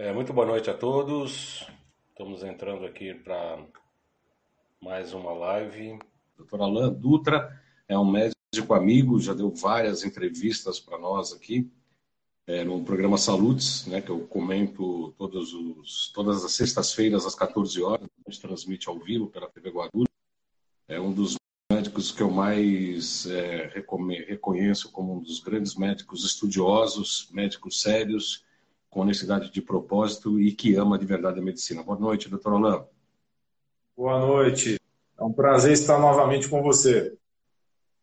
É, muito boa noite a todos. Estamos entrando aqui para mais uma live. Dr. Alain Dutra é um médico amigo, já deu várias entrevistas para nós aqui é, no programa Salutes, né, que eu comento todos os, todas as sextas-feiras às 14 horas. A gente transmite ao vivo pela TV Guarulhos. É um dos médicos que eu mais é, reconheço como um dos grandes médicos estudiosos, médicos sérios com honestidade de propósito e que ama de verdade a medicina. Boa noite, doutor Alain. Boa noite. É um prazer estar novamente com você.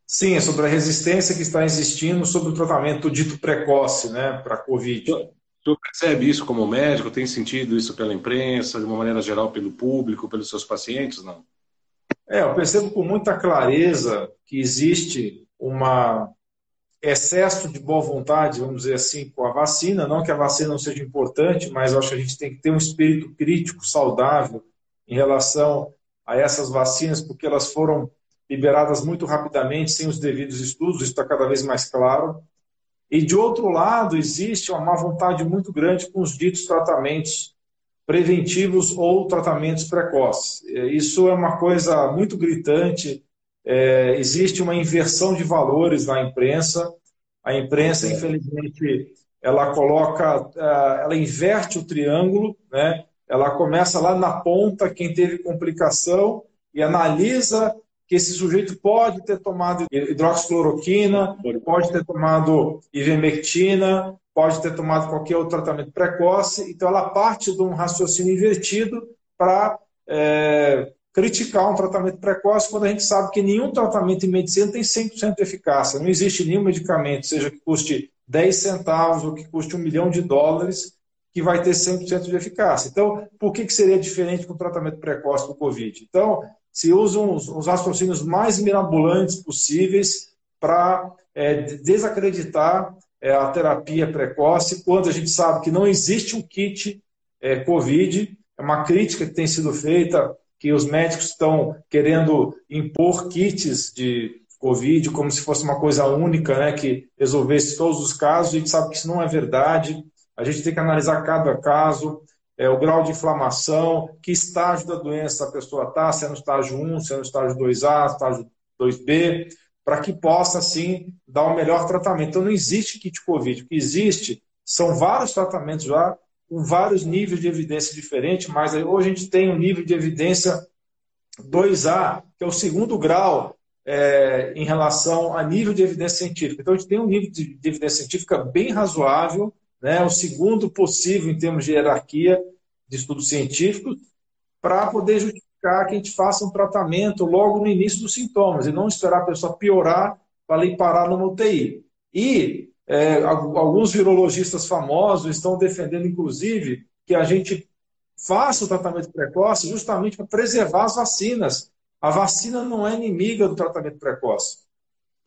Sim, é sobre a resistência que está existindo sobre o tratamento dito precoce né, para a Covid. O senhor percebe isso como médico? Tem sentido isso pela imprensa, de uma maneira geral, pelo público, pelos seus pacientes? Não? É, eu percebo com muita clareza que existe uma excesso de boa vontade, vamos dizer assim, com a vacina. Não que a vacina não seja importante, mas acho que a gente tem que ter um espírito crítico, saudável, em relação a essas vacinas, porque elas foram liberadas muito rapidamente, sem os devidos estudos, isso está cada vez mais claro. E, de outro lado, existe uma má vontade muito grande com os ditos tratamentos preventivos ou tratamentos precoces. Isso é uma coisa muito gritante, é, existe uma inversão de valores na imprensa. A imprensa, infelizmente, ela coloca, é, ela inverte o triângulo, né? Ela começa lá na ponta, quem teve complicação, e analisa que esse sujeito pode ter tomado hidroxicloroquina, pode ter tomado ivermectina, pode ter tomado qualquer outro tratamento precoce. Então, ela parte de um raciocínio invertido para é, criticar um tratamento precoce quando a gente sabe que nenhum tratamento em medicina tem 100% de eficácia. Não existe nenhum medicamento, seja que custe 10 centavos ou que custe um milhão de dólares, que vai ter 100% de eficácia. Então, por que, que seria diferente com o tratamento precoce do Covid? Então, se usam os, os raciocínios mais mirabolantes possíveis para é, desacreditar é, a terapia precoce, quando a gente sabe que não existe um kit é, Covid. É uma crítica que tem sido feita que os médicos estão querendo impor kits de Covid como se fosse uma coisa única, né, que resolvesse todos os casos. A gente sabe que isso não é verdade. A gente tem que analisar cada caso, é, o grau de inflamação, que estágio da doença a pessoa está, se é no estágio 1, se é no estágio 2A, estágio 2B, para que possa, assim, dar o melhor tratamento. Então, não existe kit Covid. O que existe são vários tratamentos já com vários níveis de evidência diferentes, mas hoje a gente tem um nível de evidência 2A, que é o segundo grau é, em relação a nível de evidência científica. Então, a gente tem um nível de, de evidência científica bem razoável, né, o segundo possível em termos de hierarquia de estudos científicos, para poder justificar que a gente faça um tratamento logo no início dos sintomas, e não esperar a pessoa piorar para ir parar numa UTI. E é, alguns virologistas famosos estão defendendo, inclusive, que a gente faça o tratamento precoce justamente para preservar as vacinas. A vacina não é inimiga do tratamento precoce.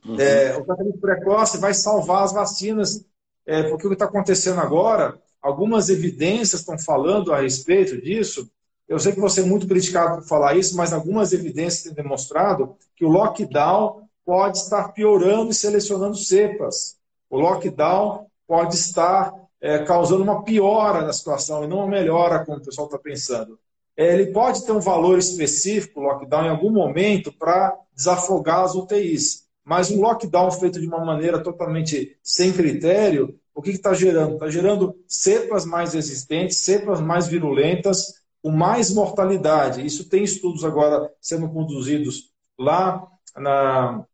Uhum. É, o tratamento precoce vai salvar as vacinas, é, porque o que está acontecendo agora, algumas evidências estão falando a respeito disso. Eu sei que você é muito criticado por falar isso, mas algumas evidências têm demonstrado que o lockdown pode estar piorando e selecionando cepas o lockdown pode estar é, causando uma piora na situação e não uma melhora, como o pessoal está pensando. É, ele pode ter um valor específico, o lockdown, em algum momento, para desafogar as UTIs. Mas um lockdown feito de uma maneira totalmente sem critério, o que está gerando? Está gerando cepas mais resistentes, cepas mais virulentas, com mais mortalidade. Isso tem estudos agora sendo conduzidos lá na,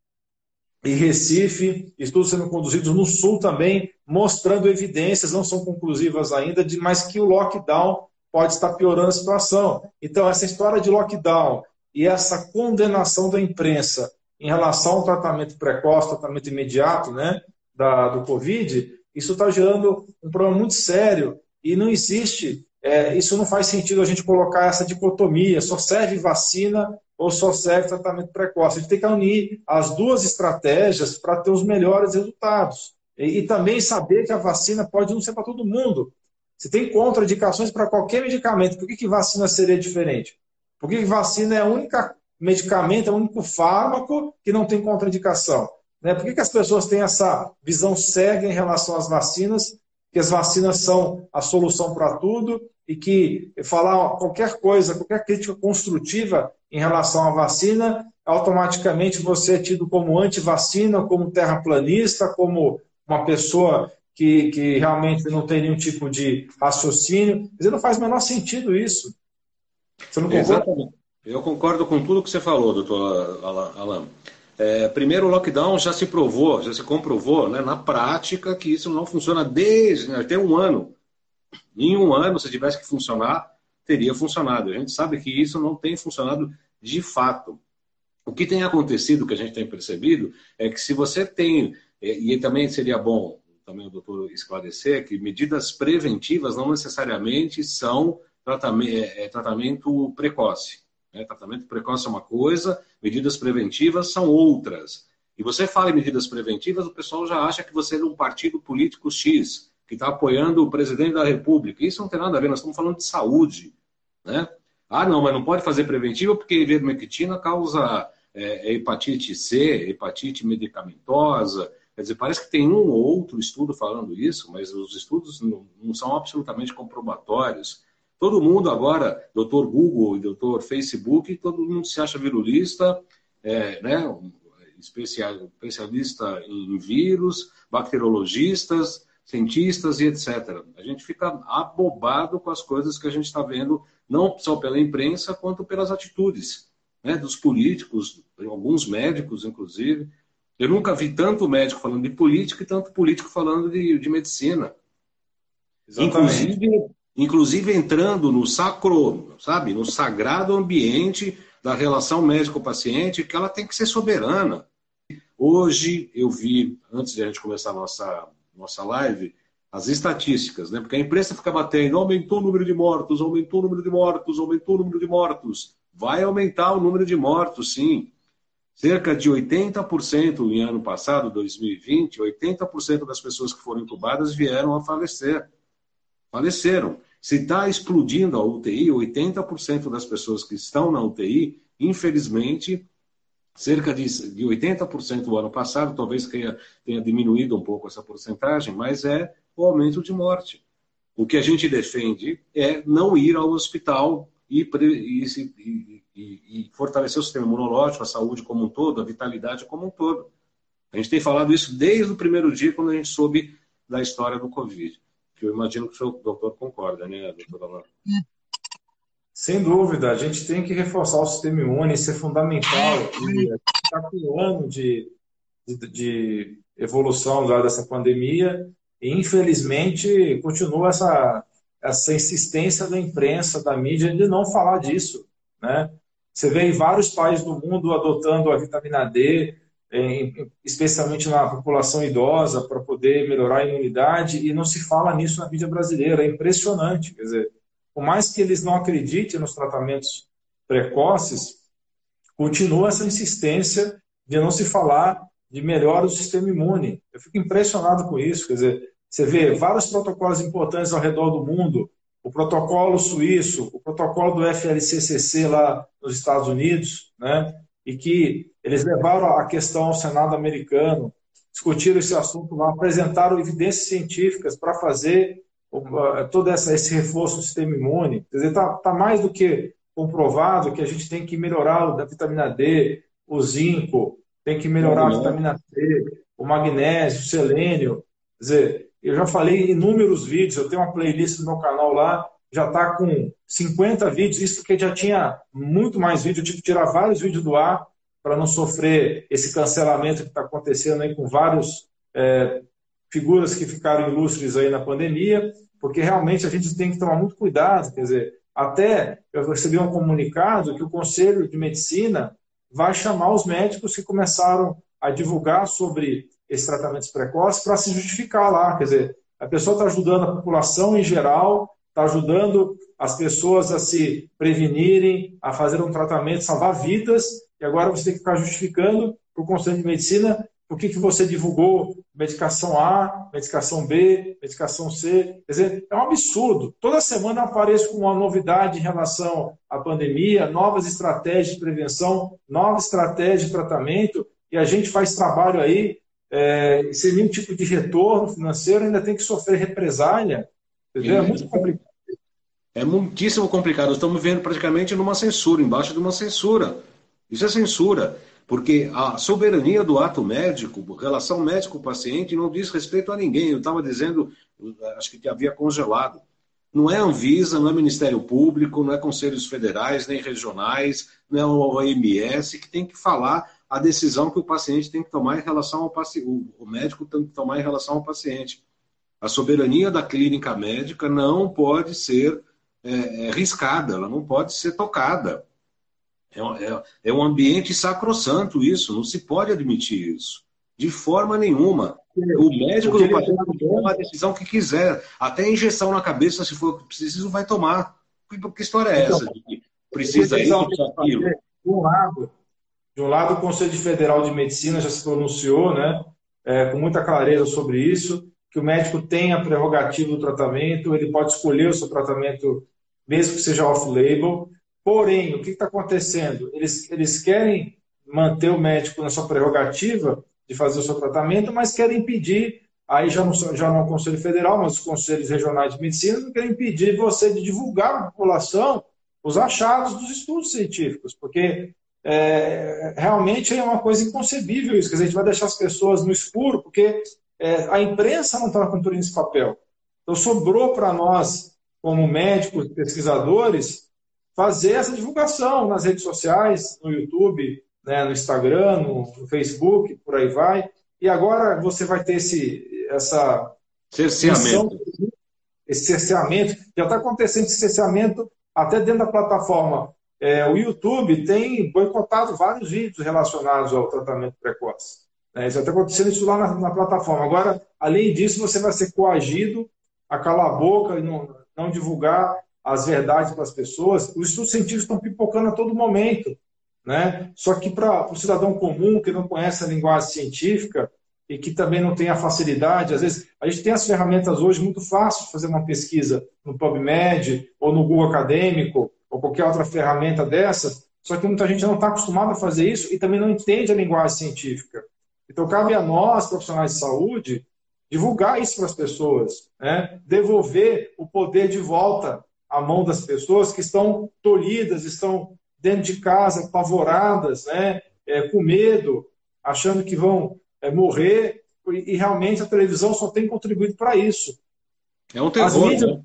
em Recife, estudos sendo conduzidos no Sul também, mostrando evidências, não são conclusivas ainda, de mas que o lockdown pode estar piorando a situação. Então, essa história de lockdown e essa condenação da imprensa em relação ao tratamento precoce, tratamento imediato né, da, do Covid, isso está gerando um problema muito sério e não existe, é, isso não faz sentido a gente colocar essa dicotomia, só serve vacina ou só serve tratamento precoce. A gente tem que unir as duas estratégias para ter os melhores resultados. E, e, também saber que a vacina pode não ser para todo mundo. Se tem contraindicações para qualquer medicamento, por que, que vacina seria diferente? Por que, que vacina é o único medicamento, é o único fármaco que não tem contraindicação? Né? Por que, que as pessoas têm essa visão cega em relação às vacinas que as vacinas são a solução para tudo e que falar qualquer coisa, qualquer crítica construtiva em relação à vacina, automaticamente você é tido como anti-vacina, como terraplanista, como uma pessoa que, que realmente não tem nenhum tipo de raciocínio. Dizer, não faz o menor sentido isso. Você não concorda? Exatamente. Eu concordo com tudo que você falou, doutor Alain. É, primeiro, o lockdown já se provou, já se comprovou né, na prática que isso não funciona desde né, até um ano. Em um ano, se tivesse que funcionar, teria funcionado. A gente sabe que isso não tem funcionado de fato. O que tem acontecido, que a gente tem percebido, é que se você tem, e também seria bom também o doutor esclarecer, que medidas preventivas não necessariamente são tratamento, é, é, tratamento precoce. Né? Tratamento precoce é uma coisa, medidas preventivas são outras. E você fala em medidas preventivas, o pessoal já acha que você é um partido político X, que está apoiando o presidente da República. Isso não tem nada a ver, nós estamos falando de saúde. Né? Ah, não, mas não pode fazer preventiva porque ivermectina causa é, hepatite C, hepatite medicamentosa. Quer dizer, parece que tem um ou outro estudo falando isso, mas os estudos não, não são absolutamente comprobatórios. Todo mundo agora, doutor Google e doutor Facebook, todo mundo se acha virulista, é, né, especialista em vírus, bacteriologistas, cientistas e etc. A gente fica abobado com as coisas que a gente está vendo, não só pela imprensa, quanto pelas atitudes né, dos políticos, alguns médicos, inclusive. Eu nunca vi tanto médico falando de política e tanto político falando de, de medicina. Exatamente. Inclusive, inclusive entrando no sacro, sabe, no sagrado ambiente da relação médico-paciente, que ela tem que ser soberana. Hoje eu vi, antes de a gente começar a nossa, nossa live, as estatísticas, né? Porque a imprensa fica batendo, aumentou o número de mortos, aumentou o número de mortos, aumentou o número de mortos. Vai aumentar o número de mortos, sim. Cerca de 80% em ano passado, 2020, 80% das pessoas que foram intubadas vieram a falecer faleceram. Se está explodindo a UTI, 80% das pessoas que estão na UTI, infelizmente, cerca de, de 80% o ano passado, talvez tenha, tenha diminuído um pouco essa porcentagem, mas é o aumento de morte. O que a gente defende é não ir ao hospital e, e, e, e, fortalecer o sistema imunológico, a saúde como um todo, a vitalidade como um todo. A gente tem falado isso desde o primeiro dia, quando a gente soube da história do Covid que eu imagino que o doutor concorda, né, doutor Alain? Sem dúvida, a gente tem que reforçar o sistema imune, isso é fundamental. E está com um ano de, de, de evolução dessa pandemia e, infelizmente, continua essa, essa insistência da imprensa, da mídia, de não falar disso. Né? Você vê em vários países do mundo adotando a vitamina D, especialmente na população idosa, para poder melhorar a imunidade, e não se fala nisso na mídia brasileira. É impressionante. Quer dizer, por mais que eles não acreditem nos tratamentos precoces, continua essa insistência de não se falar de melhora do sistema imune. Eu fico impressionado com isso. Quer dizer, você vê vários protocolos importantes ao redor do mundo, o protocolo suíço, o protocolo do FLCCC lá nos Estados Unidos, né? e que eles levaram a questão ao Senado americano, discutiram esse assunto lá, apresentaram evidências científicas para fazer todo essa, esse reforço do sistema imune. Quer dizer, está tá mais do que comprovado que a gente tem que melhorar a vitamina D, o zinco, tem que melhorar a vitamina C, o magnésio, o selênio. Quer dizer, eu já falei inúmeros vídeos, eu tenho uma playlist no meu canal lá, já está com 50 vídeos, isso porque já tinha muito mais vídeos, eu tive que tirar vários vídeos do ar para não sofrer esse cancelamento que está acontecendo aí com vários é, figuras que ficaram ilustres aí na pandemia, porque realmente a gente tem que tomar muito cuidado, quer dizer, até eu recebi um comunicado que o Conselho de Medicina vai chamar os médicos que começaram a divulgar sobre esses tratamentos precoces para se justificar lá, quer dizer, a pessoa está ajudando a população em geral, está ajudando as pessoas a se prevenirem, a fazer um tratamento, salvar vidas, e agora você tem que ficar justificando para o Conselho de Medicina por que, que você divulgou medicação A, medicação B, medicação C. Quer dizer, é um absurdo. Toda semana eu apareço com uma novidade em relação à pandemia, novas estratégias de prevenção, novas estratégias de tratamento, e a gente faz trabalho aí é, sem nenhum tipo de retorno financeiro, ainda tem que sofrer represália. Entendeu? É muito complicado. É muitíssimo complicado. Estamos vendo praticamente numa censura, embaixo de uma censura. Isso é censura, porque a soberania do ato médico, relação médico-paciente, não diz respeito a ninguém. Eu estava dizendo, acho que havia congelado. Não é Anvisa, não é Ministério Público, não é Conselhos Federais, nem regionais, não é o OMS que tem que falar a decisão que o paciente tem que tomar em relação ao paciente, o médico tem que tomar em relação ao paciente. A soberania da clínica médica não pode ser é, é, riscada, ela não pode ser tocada. É, é, é um ambiente sacrossanto isso, não se pode admitir isso. De forma nenhuma. O médico do paciente pode tomar a decisão que quiser. Até injeção na cabeça, se for preciso, vai tomar. Que, que história é então, essa? De precisa isso, precisa aquilo. Um lado, de um lado, o Conselho Federal de Medicina já se pronunciou, né, é, com muita clareza sobre isso, que o médico tem a prerrogativa do tratamento, ele pode escolher o seu tratamento, mesmo que seja off-label. Porém, o que está acontecendo? Eles, eles querem manter o médico na sua prerrogativa de fazer o seu tratamento, mas querem impedir, aí já não, já não é o Conselho Federal, mas os conselhos regionais de medicina não querem impedir você de divulgar à população os achados dos estudos científicos, porque é, realmente é uma coisa inconcebível isso, que a gente vai deixar as pessoas no escuro, porque é, a imprensa não está cumprindo esse papel. Então sobrou para nós, como médicos, pesquisadores, fazer essa divulgação nas redes sociais, no YouTube, né, no Instagram, no, Facebook, por aí vai. E agora você vai ter esse, essa cerceamento. esse cerceamento. Já está acontecendo esse cerceamento até dentro da plataforma. É, o YouTube tem boicotado vários vídeos relacionados ao tratamento precoce. É, já está acontecendo isso lá na, na, plataforma. Agora, além disso, você vai ser coagido a calar a boca e não, não divulgar as verdades para as pessoas. Os estudos científicos estão pipocando a todo momento. Né? Só que para o cidadão comum que não conhece a linguagem científica e que também não tem a facilidade, às vezes a gente tem as ferramentas hoje muito fácil de fazer uma pesquisa no PubMed ou no Google Acadêmico ou qualquer outra ferramenta dessa, só que muita gente não está acostumada a fazer isso e também não entende a linguagem científica. Então cabe a nós, profissionais de saúde, divulgar isso para as pessoas, né? devolver o poder de volta à mão das pessoas que estão tolhidas, estão dentro de casa, apavoradas, né? É, com medo, achando que vão é, morrer, e, realmente a televisão só tem contribuído para isso. É um terror, as mídias, né?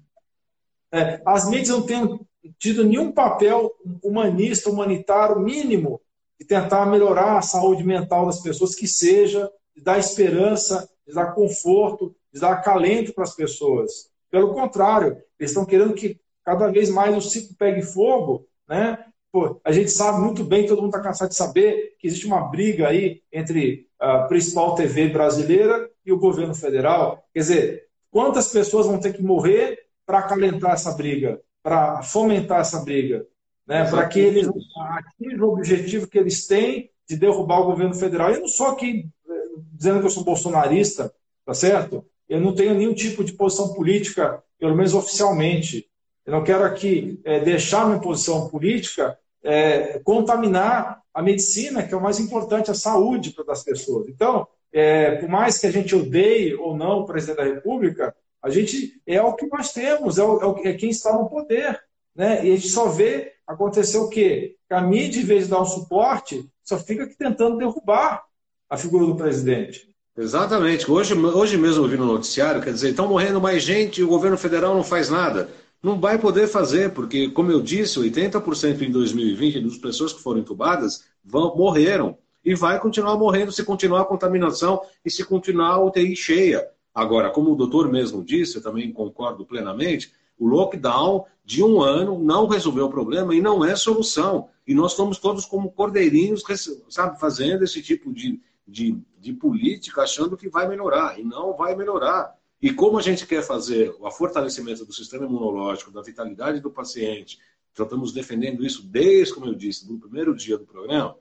é, as mídias não têm tido nenhum papel humanista, humanitário mínimo de tentar melhorar a saúde mental das pessoas, que seja de dar esperança, de dar conforto, de dar acalento para as pessoas. Pelo contrário, eles estão querendo que cada vez mais o ciclo pegue fogo, né? Pô, a gente sabe muito bem, todo mundo está cansado de saber que existe uma briga aí entre a principal TV brasileira e o governo federal. Quer dizer, quantas pessoas vão ter que morrer para acalentar essa briga, para fomentar essa briga, né? para que eles atinjam o objetivo que eles têm de derrubar o governo federal. Eu não sou aqui eh, dizendo que eu sou bolsonarista, tá certo? Eu não tenho nenhum tipo de posição política, pelo menos oficialmente. Eu não quero aqui é, deixar minha posição política é, contaminar a medicina, que é o mais importante, a saúde das pessoas. Então, é, por mais que a gente odeie ou não o presidente da República, a gente é o que nós temos, é, o, é, é quem está no poder. Né? E a gente só vê acontecer o quê? Que a mídia, em vez de dar um suporte, só fica aqui tentando derrubar a figura do presidente. Exatamente. Hoje, hoje mesmo eu vi no noticiário, quer dizer, estão morrendo mais gente e o governo federal não faz nada não vai poder fazer, porque, como eu disse, 80% em 2020 das pessoas que foram entubadas vão, morreram. E vai continuar morrendo se continuar a contaminação e se continuar a UTI cheia. Agora, como o doutor mesmo disse, eu também concordo plenamente, o lockdown de um ano não resolveu o problema e não é solução. E nós estamos todos como cordeirinhos, sabe, fazendo esse tipo de, de, de política, achando que vai melhorar. E não vai melhorar. E como a gente quer fazer o fortalecimento do sistema imunológico, da vitalidade do paciente, já estamos defendendo isso desde, como eu disse, do primeiro dia do programa,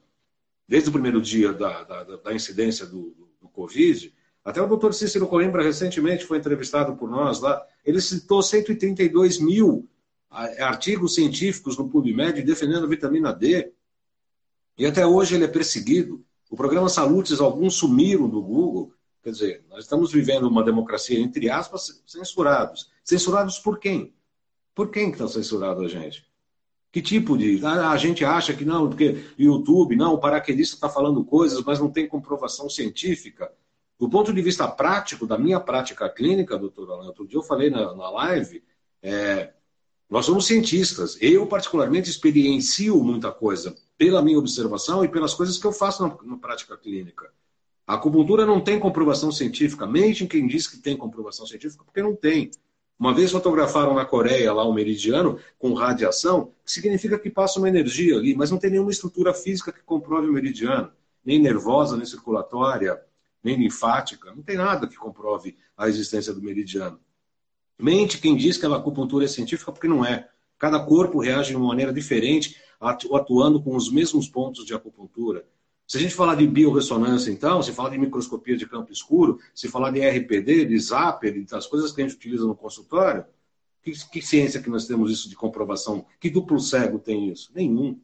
desde o primeiro dia da, da, da incidência do, do, do, Covid, até o doutor Cícero Coimbra recentemente foi entrevistado por nós lá, ele citou 132 mil artigos científicos no PubMed defendendo a vitamina D, e até hoje ele é perseguido. O programa Salutes, alguns sumiram do Google, Quer dizer, nós estamos vivendo uma democracia, entre aspas, censurados. Censurados por quem? Por quem que está censurado a gente? Que tipo de. Ah, a gente acha que não, porque YouTube, não, o paraquedista está falando coisas, mas não tem comprovação científica. Do ponto de vista prático, da minha prática clínica, doutor Alan, outro dia eu falei na, na live, é, nós somos cientistas. Eu, particularmente, experiencio muita coisa pela minha observação e pelas coisas que eu faço na, na prática clínica. A acupuntura não tem comprovação científica. Mente em quem diz que tem comprovação científica, porque não tem. Uma vez fotografaram na Coreia lá um meridiano com radiação, que significa que passa uma energia ali, mas não tem nenhuma estrutura física que comprove o meridiano, nem nervosa, nem circulatória, nem linfática, não tem nada que comprove a existência do meridiano. Mente quem diz que a acupuntura é científica, porque não é. Cada corpo reage de uma maneira diferente, atuando com os mesmos pontos de acupuntura. Se a gente falar de biorressonância, então, se falar de microscopia de campo escuro, se falar de RPD, de Zapper, das coisas que a gente utiliza no consultório, que, que ciência que nós temos isso de comprovação? Que duplo cego tem isso? Nenhum.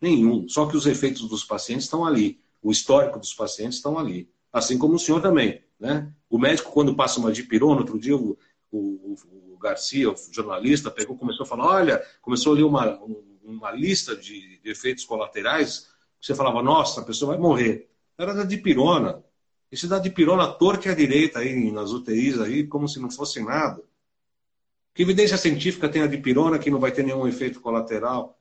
Nenhum. Só que os efeitos dos pacientes estão ali. O histórico dos pacientes estão ali. Assim como o senhor também. Né? O médico, quando passa uma dipirona, outro dia o, o, o Garcia, o jornalista, pegou, começou a falar, olha, começou a ler uma, uma lista de, de efeitos colaterais você falava, nossa, a pessoa vai morrer. Era da dipirona. E se dá dipirona torta à direita aí nas UTIs aí, como se não fosse nada. Que evidência científica tem a dipirona que não vai ter nenhum efeito colateral?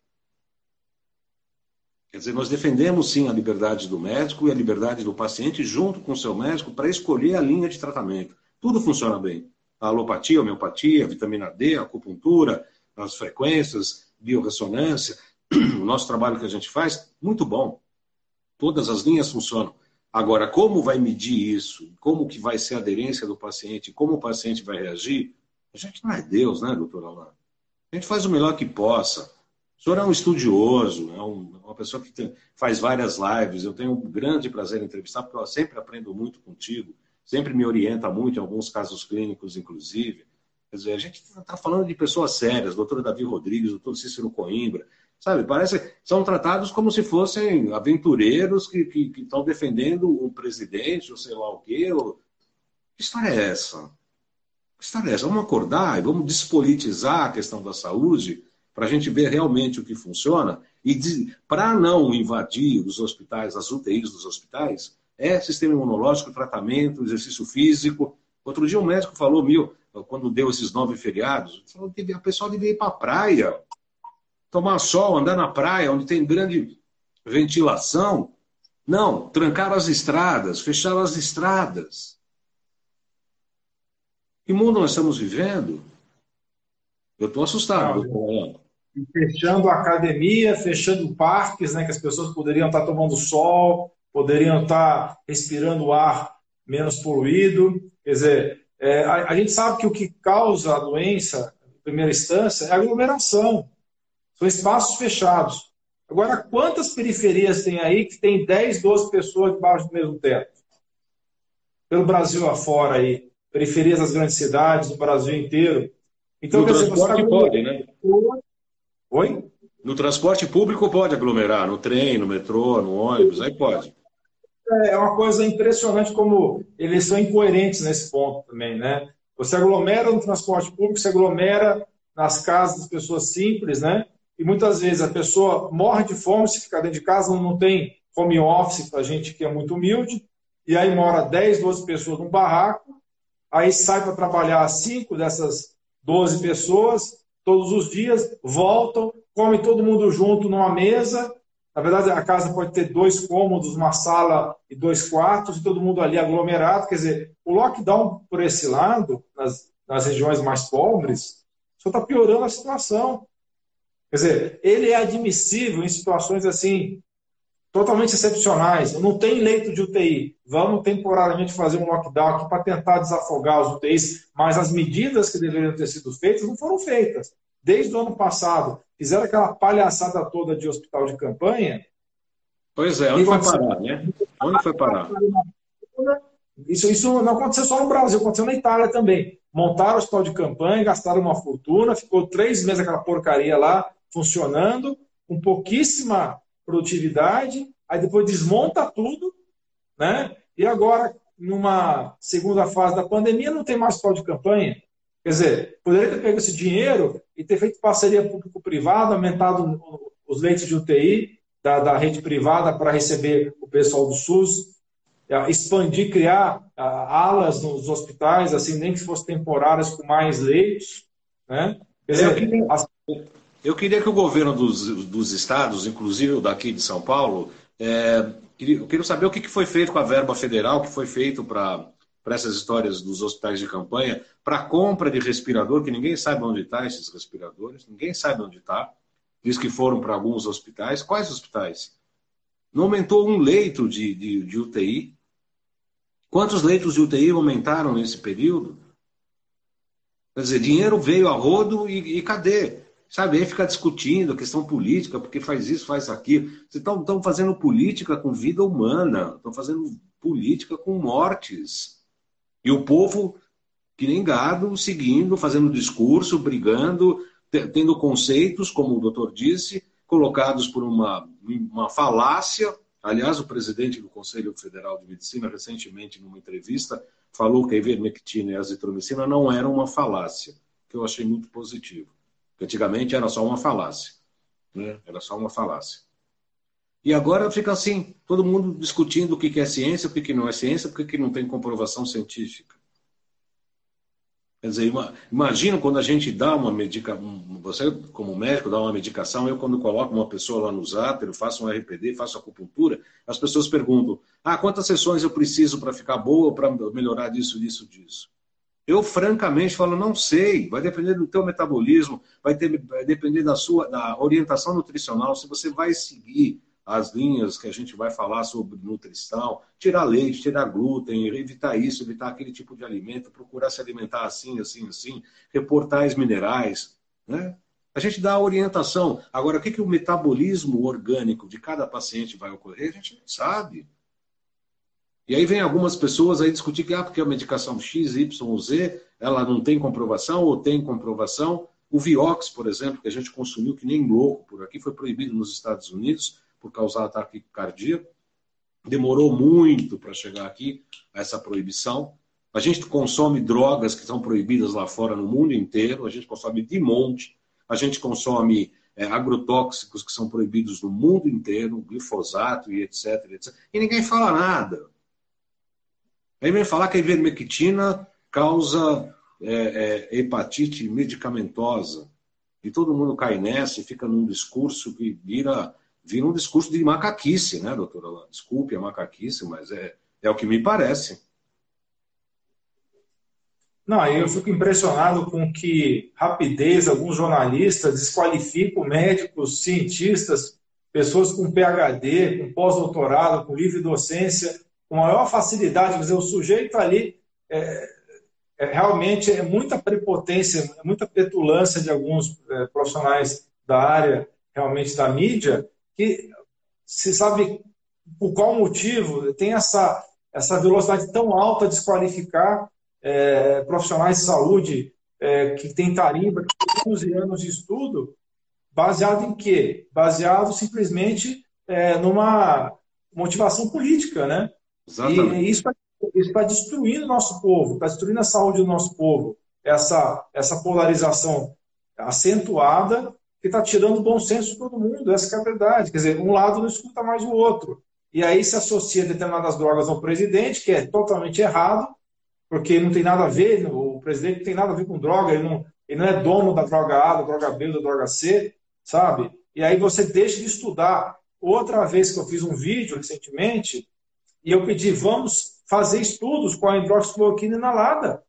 Quer dizer, nós defendemos sim a liberdade do médico e a liberdade do paciente junto com o seu médico para escolher a linha de tratamento. Tudo funciona bem. A alopatia, a homeopatia, a vitamina D, a acupuntura, as frequências, biorressonância, o nosso trabalho que a gente faz, muito bom. Todas as linhas funcionam. Agora, como vai medir isso? Como que vai ser a aderência do paciente? Como o paciente vai reagir? A gente não é Deus, né, doutor Alain? A gente faz o melhor que possa. O senhor é um estudioso, é um, uma pessoa que tem, faz várias lives. Eu tenho um grande prazer em entrevistar, porque eu sempre aprendo muito contigo. Sempre me orienta muito, em alguns casos clínicos, inclusive. Quer dizer, a gente está falando de pessoas sérias, doutor Davi Rodrigues, doutor Cícero Coimbra, Sabe, parece são tratados como se fossem aventureiros que estão defendendo o presidente, ou sei lá o quê. Ou... Que história é essa? Que história é essa? Vamos acordar e vamos despolitizar a questão da saúde para a gente ver realmente o que funciona e para não invadir os hospitais, as UTIs dos hospitais, é sistema imunológico, tratamento, exercício físico. Outro dia um médico falou, meu, quando deu esses nove feriados, falou a pessoa devia ir para a praia tomar sol, andar na praia, onde tem grande ventilação. Não, trancaram as estradas, fecharam as estradas. Que mundo nós estamos vivendo? Eu estou assustado. Não, fechando a academia, fechando parques, né, que as pessoas poderiam estar tomando sol, poderiam estar respirando ar menos poluído. Quer dizer, é, a, a, gente sabe que o que causa a doença, em primeira instância, é a aglomeração. São espaços fechados. Agora, quantas periferias tem aí que tem 10, 12 pessoas debaixo do mesmo teto? Pelo Brasil afora aí. Periferias das grandes cidades, no Brasil inteiro. Então, no transporte dizer, pode, né? Oi? No transporte público pode aglomerar, no trem, no metrô, no ônibus, aí pode. É, é uma coisa impressionante como eles são incoerentes nesse ponto também, né? Você aglomera no transporte público, você aglomera nas casas das pessoas simples, né? e muitas vezes a pessoa morre de fome se ficar dentro de casa, não, tem home office para gente que é muito humilde, e aí mora 10, 12 pessoas num barraco, aí sai para trabalhar cinco dessas 12 pessoas, todos os dias, voltam, come todo mundo junto numa mesa. Na verdade, a casa pode ter dois cômodos, uma sala e dois quartos, e todo mundo ali aglomerado. Quer dizer, o lockdown, por esse lado, nas, nas regiões mais pobres, só está piorando a situação. Quer dizer, ele é admissível em situações assim totalmente excepcionais. Não tem leito de UTI. Vamos temporariamente fazer um lockdown aqui para tentar desafogar os UTIs, mas as medidas que deveriam ter sido feitas não foram feitas. Desde o ano passado, fizeram aquela palhaçada toda de hospital de campanha. Pois é, onde foi parar, né? Onde foi parar? Isso, isso não aconteceu só no Brasil, aconteceu na Itália também. Montaram o hospital de campanha, gastaram uma fortuna, ficou três meses aquela porcaria lá, funcionando, com pouquíssima produtividade, aí depois desmonta tudo, né? E agora numa segunda fase da pandemia, não tem mais hospital de campanha. Quer dizer, poderia ter pego esse dinheiro e ter feito parceria público-privada, aumentado os leitos de UTI da, da rede privada para receber o pessoal do SUS, expandir, criar alas nos hospitais, assim, nem que fosse temporárias, com mais leitos. Né? Quer dizer, queria, eu queria que o governo dos, dos estados, inclusive o daqui de São Paulo, é, eu queria saber o que foi feito com a verba federal, que foi feito para essas histórias dos hospitais de campanha, para compra de respirador, que ninguém sabe onde está esses respiradores, ninguém sabe onde está. Diz que foram para alguns hospitais. Quais hospitais? Não aumentou um leito de, de, de UTI. Quantos leitos de UTI aumentaram nesse período? Quer dizer, dinheiro veio a rodo e, e cadê? Sabe, aí fica discutindo a questão política, porque faz isso, faz aquilo. Vocês estão fazendo política com vida humana, estão fazendo política com mortes. E o povo, que nem gado, seguindo, fazendo discurso, brigando, tendo conceitos, como o doutor disse, colocados por uma, uma falácia. Aliás, o presidente do Conselho Federal de Medicina, recentemente, numa entrevista, falou que a ivermectina e a azitromicina não eram uma falácia, que eu achei muito positivo. Antigamente era só uma falácia. Né? Era só uma falácia. E agora fica assim, todo mundo discutindo o que é ciência, o que não é ciência, porque que não tem comprovação científica. Quer dizer, imagina quando a gente dá uma medicação, você como médico dá uma medicação, eu quando coloco uma pessoa lá no zátero, faço um RPD, faço acupuntura, as pessoas perguntam, ah, quantas sessões eu preciso para ficar boa, para melhorar disso, disso, disso? Eu francamente falo, não sei, vai depender do teu metabolismo, vai, ter, vai depender da sua da orientação nutricional, se você vai seguir as linhas que a gente vai falar sobre nutrição, tirar leite, tirar glúten, evitar isso, evitar aquele tipo de alimento, procurar se alimentar assim, assim, assim, reportar minerais, né? A gente dá a orientação. Agora, o que, que o metabolismo orgânico de cada paciente vai ocorrer, a gente não sabe. E aí vem algumas pessoas aí discutir que ah, porque a medicação X, Y, Z, ela não tem comprovação ou tem comprovação. O Vioxx, por exemplo, que a gente consumiu que nem louco por aqui, foi proibido nos Estados Unidos por causar ataque cardíaco. Demorou muito para chegar aqui essa proibição. A gente consome drogas que estão proibidas lá fora no mundo inteiro, a gente consome de monte, a gente consome é, agrotóxicos que são proibidos no mundo inteiro, glifosato e etc, etc. E ninguém fala nada. Aí vem falar que a ivermectina causa é, é, hepatite medicamentosa. E todo mundo cai nessa e fica num discurso que vira vira um discurso de macaquice, né, doutora? Desculpe a macaquice, mas é, é o que me parece. Não, eu fico impressionado com que rapidez alguns jornalistas desqualificam médicos, cientistas, pessoas com PhD, com pós-doutorado, com livre docência, com maior facilidade. Quer dizer, o sujeito ali é, é, realmente é muita prepotência, muita petulância de alguns é, profissionais da área, realmente da mídia, que se sabe por qual motivo tem essa, essa velocidade tão alta de desqualificar é, profissionais de saúde é, que têm tarimba, que têm anos e anos de estudo, baseado em quê? Baseado simplesmente é, numa motivação política, né? Exatamente. E isso está destruindo o nosso povo, está destruindo a saúde do nosso povo. Essa, essa polarização acentuada que está tirando bom senso de todo mundo, essa é a verdade. Quer dizer, um lado não escuta mais o outro. E aí se associa determinadas drogas ao presidente, que é totalmente errado, porque não tem nada a ver, o presidente não tem nada a ver com droga, ele não, ele não é dono da droga A, da droga B, da droga C, sabe? E aí você deixa de estudar. Outra vez que eu fiz um vídeo recentemente, e eu pedi, vamos fazer estudos com a hidroxicloroquina inalada.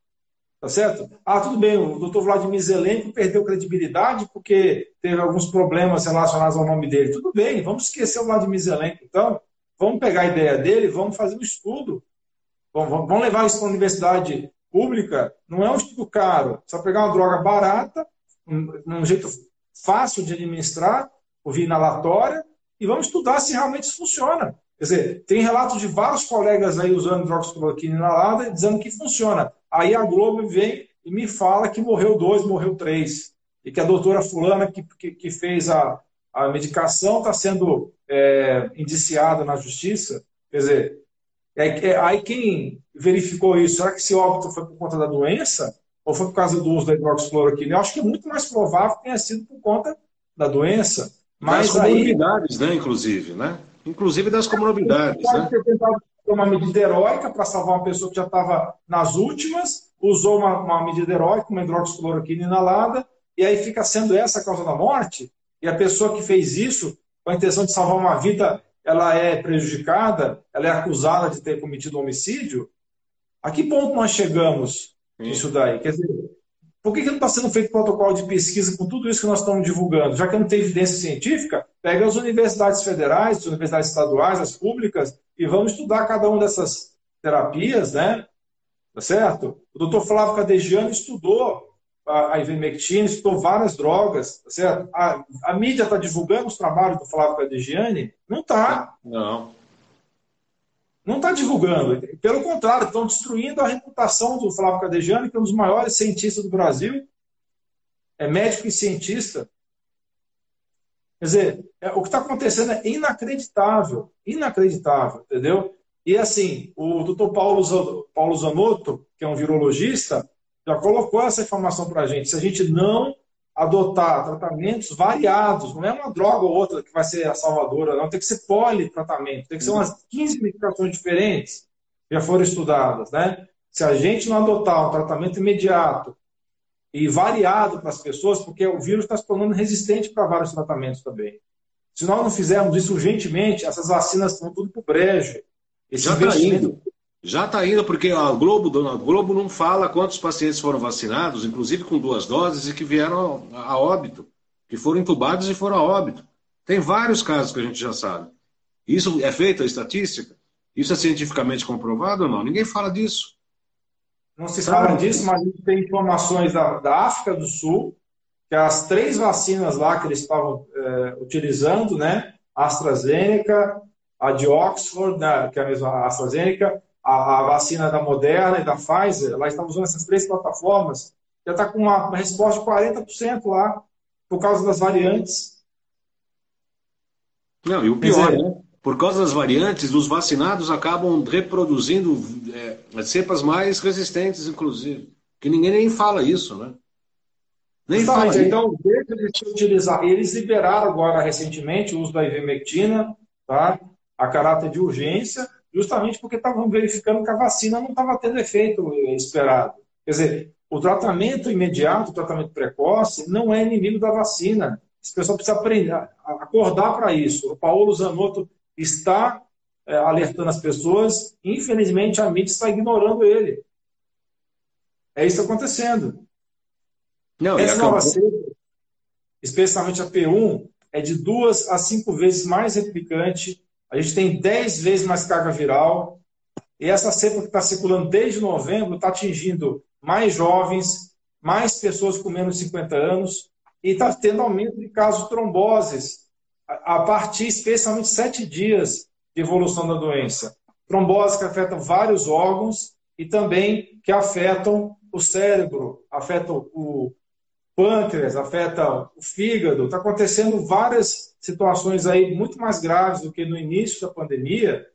Tá certo? Ah, tudo bem, o doutor Vladimir Zelenko perdeu credibilidade porque teve alguns problemas relacionados ao nome dele. Tudo bem, vamos esquecer o Vladimir Zelenko, então. Vamos pegar a ideia dele, vamos fazer um estudo. Vamos levar isso para a universidade pública. Não é um estudo caro. Só pegar uma droga barata, um, um jeito fácil de administrar, por via inalatória, e vamos estudar se realmente isso funciona. Quer dizer, tem relatos de vários colegas aí usando hidroxicloroquina inalada dizendo que funciona. Aí a Globo vem e me fala que morreu dois, morreu três. E que a doutora fulana que, que, que fez a, a medicação está sendo é, indiciada na justiça. Quer dizer, É, aí quem verificou isso, será que esse óbito foi por conta da doença? Ou foi por causa do uso da hidroxicloroquina? Eu acho que é muito mais provável que tenha sido por conta da doença. Mas das comunidades, aí... né, inclusive, né? Inclusive das comunidades. Pode né? ter tentado uma medida heróica para salvar uma pessoa que já estava nas últimas, usou uma, uma medida heróica, uma hidroxicloroquina inalada, e aí fica sendo essa a causa da morte, e a pessoa que fez isso, com a intenção de salvar uma vida, ela é prejudicada, ela é acusada de ter cometido um homicídio, a que ponto nós chegamos nisso daí? Quer dizer, por que, que não está sendo feito protocolo de pesquisa com tudo isso que nós estamos divulgando? Já que não tem evidência científica, pega as universidades federais, as universidades estaduais, as públicas, e vamos estudar cada uma dessas terapias, né? Tá certo? O doutor Flávio Cadegiano estudou a ivermectina, estudou várias drogas, tá certo? A, a mídia está divulgando os trabalhos do Flávio Cadegiani? Não está. Não. Não está divulgando. Pelo contrário, estão destruindo a reputação do Flávio Cadegiani, que é um dos maiores cientistas do Brasil. É médico e cientista. Quer dizer, é, o que está acontecendo é inacreditável. Inacreditável, entendeu? E assim, o doutor Paulo, Paulo Zanotto, que é um virologista, já colocou essa informação para a gente. Se a gente não adotar tratamentos variados, não é uma droga ou outra que vai ser a salvadora, não, tem que ser politratamento, tem que ser umas 15 medicações diferentes já foram estudadas, né? Se a gente não adotar um tratamento imediato e variado para as pessoas, porque o vírus está se tornando resistente para vários tratamentos também. Se nós não fizermos isso urgentemente, essas vacinas estão tudo para o brejo. Esse já está indo. Já está indo, porque a Globo, dona Globo não fala quantos pacientes foram vacinados, inclusive com duas doses, e que vieram a óbito, que foram entubados e foram a óbito. Tem vários casos que a gente já sabe. Isso é feita a estatística? Isso é cientificamente comprovado ou não? Ninguém fala disso. Não se fala disso, mas a gente tem informações da, da África do Sul, que as três vacinas lá que eles estavam é, utilizando, né? A AstraZeneca, a de Oxford, né, que é a mesma AstraZeneca, a, a, vacina da Moderna e da Pfizer, ela está usando essas três plataformas, já está com uma, uma, resposta de 40% lá, por causa das variantes. Não, e o pior, dizer, né? Por causa das variantes, os vacinados acabam reproduzindo é, cepas mais resistentes, inclusive. Que ninguém nem fala isso, né? Nem fala então, deixa de se utilizar. Eles liberaram agora recentemente o uso da ivermectina, tá? a caráter de urgência, justamente porque estavam verificando que a vacina não estava tendo efeito esperado. Quer dizer, o tratamento imediato, o tratamento precoce, não é inimigo da vacina. Esse pessoal precisa aprender, acordar para isso. O Paulo Zanotto está é, alertando as pessoas, infelizmente a mídia está ignorando ele. É isso acontecendo. Não, Essa nova cepa, especialmente a P1, é de duas a cinco vezes mais replicante a gente tem 10 vezes mais carga viral. E essa cepa que está circulando desde novembro está atingindo mais jovens, mais pessoas com menos de 50 anos, e está tendo aumento de casos de tromboses, a partir especialmente sete dias de evolução da doença. Tromboses que afetam vários órgãos e também que afetam o cérebro, afetam o pâncreas, afeta o fígado. Está acontecendo várias situações aí muito mais graves do que no início da pandemia.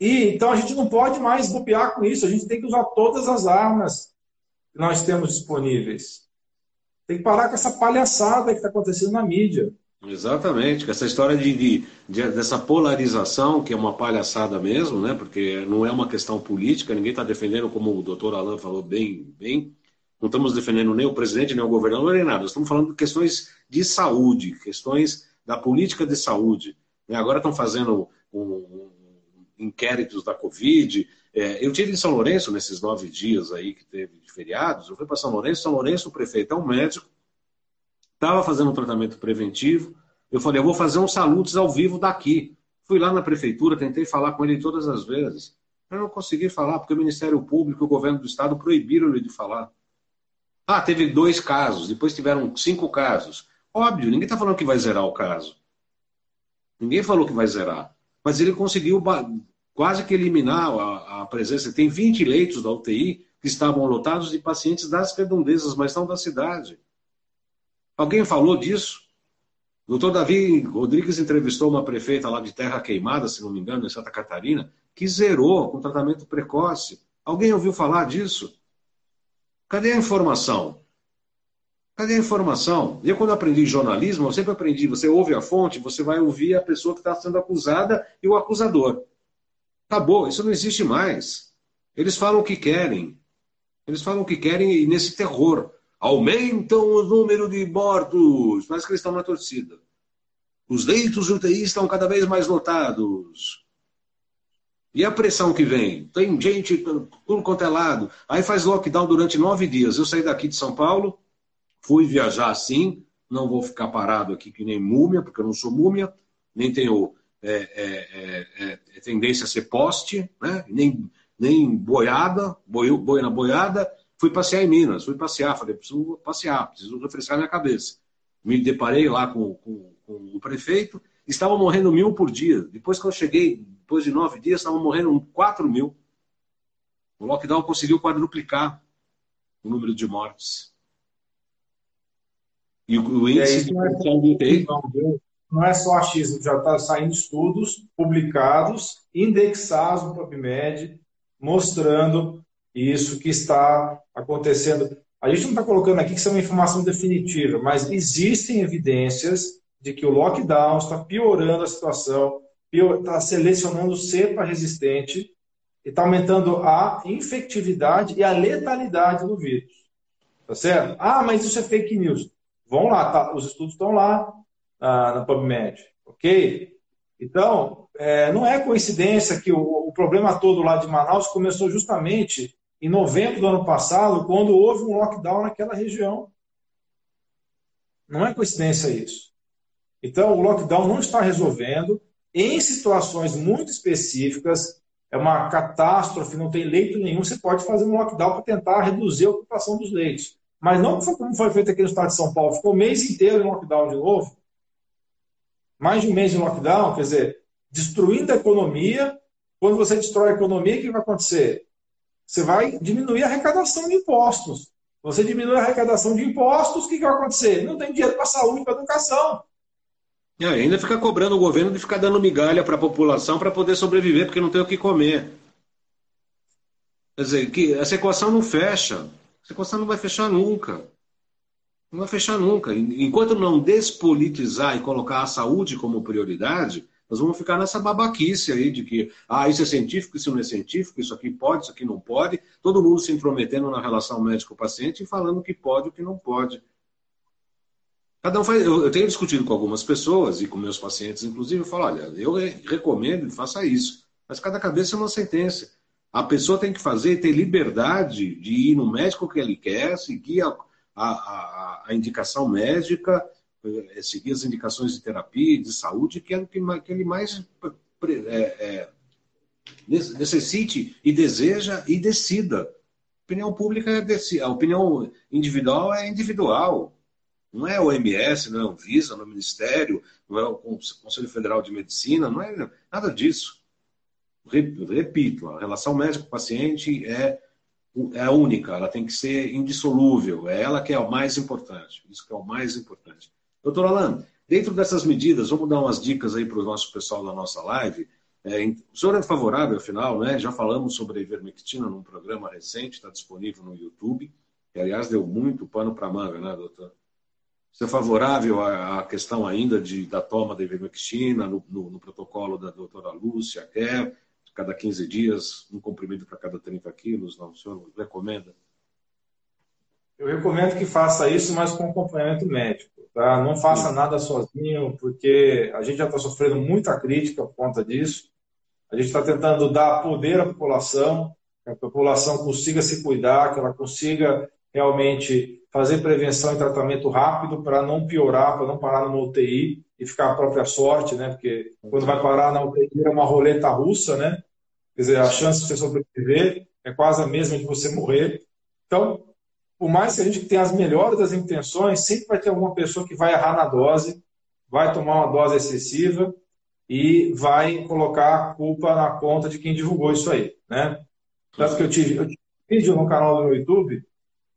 E então a gente não pode mais bobear com isso. A gente tem que usar todas as armas que nós temos disponíveis. Tem que parar com essa palhaçada que está acontecendo na mídia. Exatamente, essa história de, de, de, dessa polarização, que é uma palhaçada mesmo, né? porque não é uma questão política, ninguém está defendendo, como o doutor Alain falou bem, bem, não estamos defendendo nem o presidente, nem o governador, nem nada. Estamos falando de questões de saúde, questões da política de saúde. Né? Agora estão fazendo um, um, inquéritos da Covid. É, eu tive em São Lourenço nesses nove dias aí que teve de feriados. Eu fui para São Lourenço. São Lourenço, o prefeito é um médico, estava fazendo um tratamento preventivo. Eu falei, eu vou fazer uns salutos ao vivo daqui. Fui lá na prefeitura, tentei falar com ele todas as vezes. Eu não consegui falar, porque o Ministério Público e o governo do Estado proibiram ele de falar. Ah, teve dois casos, depois tiveram cinco casos. Óbvio, ninguém está falando que vai zerar o caso. Ninguém falou que vai zerar. Mas ele conseguiu quase que eliminar a, a presença. Tem 20 leitos da UTI que estavam lotados de pacientes das redondezas, mas não da cidade. Alguém falou disso? O doutor Davi Rodrigues entrevistou uma prefeita lá de Terra Queimada, se não me engano, em Santa Catarina, que zerou com tratamento precoce. Alguém ouviu falar disso? Cadê a informação? Cadê a informação? Eu, quando aprendi jornalismo, eu sempre aprendi: você ouve a fonte, você vai ouvir a pessoa que está sendo acusada e o acusador. Acabou, isso não existe mais. Eles falam o que querem. Eles falam o que querem e nesse terror. Aumentam o número de mortos. Parece que eles estão na torcida. Os leitos UTI estão cada vez mais lotados. E a pressão que vem? Tem gente por quanto é lado. Aí faz lockdown durante nove dias. Eu saí daqui de São Paulo, fui viajar assim, não vou ficar parado aqui que nem múmia, porque eu não sou múmia, nem tenho é, é, é, é tendência a ser poste, né? nem, nem boiada, boi, boi na boiada. Fui passear em Minas, fui passear, falei, preciso passear, preciso refrescar minha cabeça. Me deparei lá com, com, com o prefeito, estavam morrendo mil por dia. Depois que eu cheguei, depois de nove dias, estavam morrendo quatro mil. O lockdown conseguiu quadruplicar o número de mortes. E o índice de produção do UTI. Não é só achismo, já está saindo estudos publicados, indexados no PubMed, mostrando isso que está acontecendo. A gente não está colocando aqui que isso é uma informação definitiva, mas existem evidências de que o lockdown está piorando a situação, está selecionando cepa resistente e está aumentando a infectividade e a letalidade do vírus. Tá certo? Ah, mas isso é fake news. Vão lá, tá, os estudos estão lá ah, na PubMed, ok? Então, é, não é coincidência que o, o, problema todo lá de Manaus começou justamente em novembro do ano passado, quando houve um lockdown naquela região. Não é coincidência isso. Então, o lockdown não está resolvendo. Em situações muito específicas, é uma catástrofe, não tem leito nenhum, você pode fazer um lockdown para tentar reduzir a ocupação dos leitos. Mas não como foi feito aqui no estado de São Paulo, ficou o mês inteiro em lockdown de novo. Mais de um mês em lockdown, quer dizer, destruindo a economia. Quando você destrói a economia, o que vai acontecer? Você vai diminuir a arrecadação de impostos. Você diminui a arrecadação de impostos, o que vai acontecer? Não tem dinheiro para saúde, para educação. E ainda fica cobrando o governo de ficar dando migalha para a população para poder sobreviver, porque não tem o que comer. Quer dizer, que essa equação não fecha. Essa equação não vai fechar nunca. Não vai fechar nunca. Enquanto não despolitizar e colocar a saúde como prioridade, nós vamos ficar nessa babaquice aí de que, ah, isso é científico, isso não é científico, isso aqui pode, isso aqui não pode. Todo mundo se intrometendo na relação médico-paciente e falando o que pode e o que não pode. Cada um faz. Eu, tenho discutido com algumas pessoas e com meus pacientes, inclusive, eu falo: olha, eu recomendo que faça isso. Mas cada cabeça é uma sentença. A pessoa tem que fazer, ter liberdade de ir no médico que ele quer, seguir a, a, a, a indicação médica, seguir as indicações de terapia, de saúde, que é o que, que ele mais é, é, necessite e deseja e decida. A opinião pública é a opinião individual é individual. Não é OMS, não é o Visa, não é o Ministério, não é o Conselho Federal de Medicina, não é nada disso. Repito, a relação médico-paciente é, é única, ela tem que ser indissolúvel, é ela que é o mais importante. Isso que é o mais importante. Doutor Alan, dentro dessas medidas, vamos dar umas dicas aí para o nosso pessoal da nossa live. É, o senhor é favorável, afinal, né? Já falamos sobre a ivermectina num programa recente, está disponível no YouTube, que aliás deu muito pano para manga, né, doutor? Você é favorável à questão ainda de, da toma da ivermectina no, no, no protocolo da doutora Lúcia Kerr? cada 15 dias, um comprimido para cada 30 quilos? Não, o senhor recomenda? Eu recomendo que faça isso, mas com acompanhamento médico. Tá? Não faça Sim. nada sozinho, porque a gente já está sofrendo muita crítica por conta disso. A gente está tentando dar poder à população, que a população consiga se cuidar, que ela consiga realmente fazer prevenção e tratamento rápido para não piorar, para não parar numa UTI e ficar à própria sorte, né? Porque quando vai parar na UTI é uma roleta russa, né? Quer dizer, a chance de você sobreviver é quase a mesma de você morrer. Então, por mais que a gente tenha as melhores das intenções, sempre vai ter alguma pessoa que vai errar na dose, vai tomar uma dose excessiva e vai colocar a culpa na conta de quem divulgou isso aí, né? Tanto que eu tive, eu tive um vídeo no canal do meu YouTube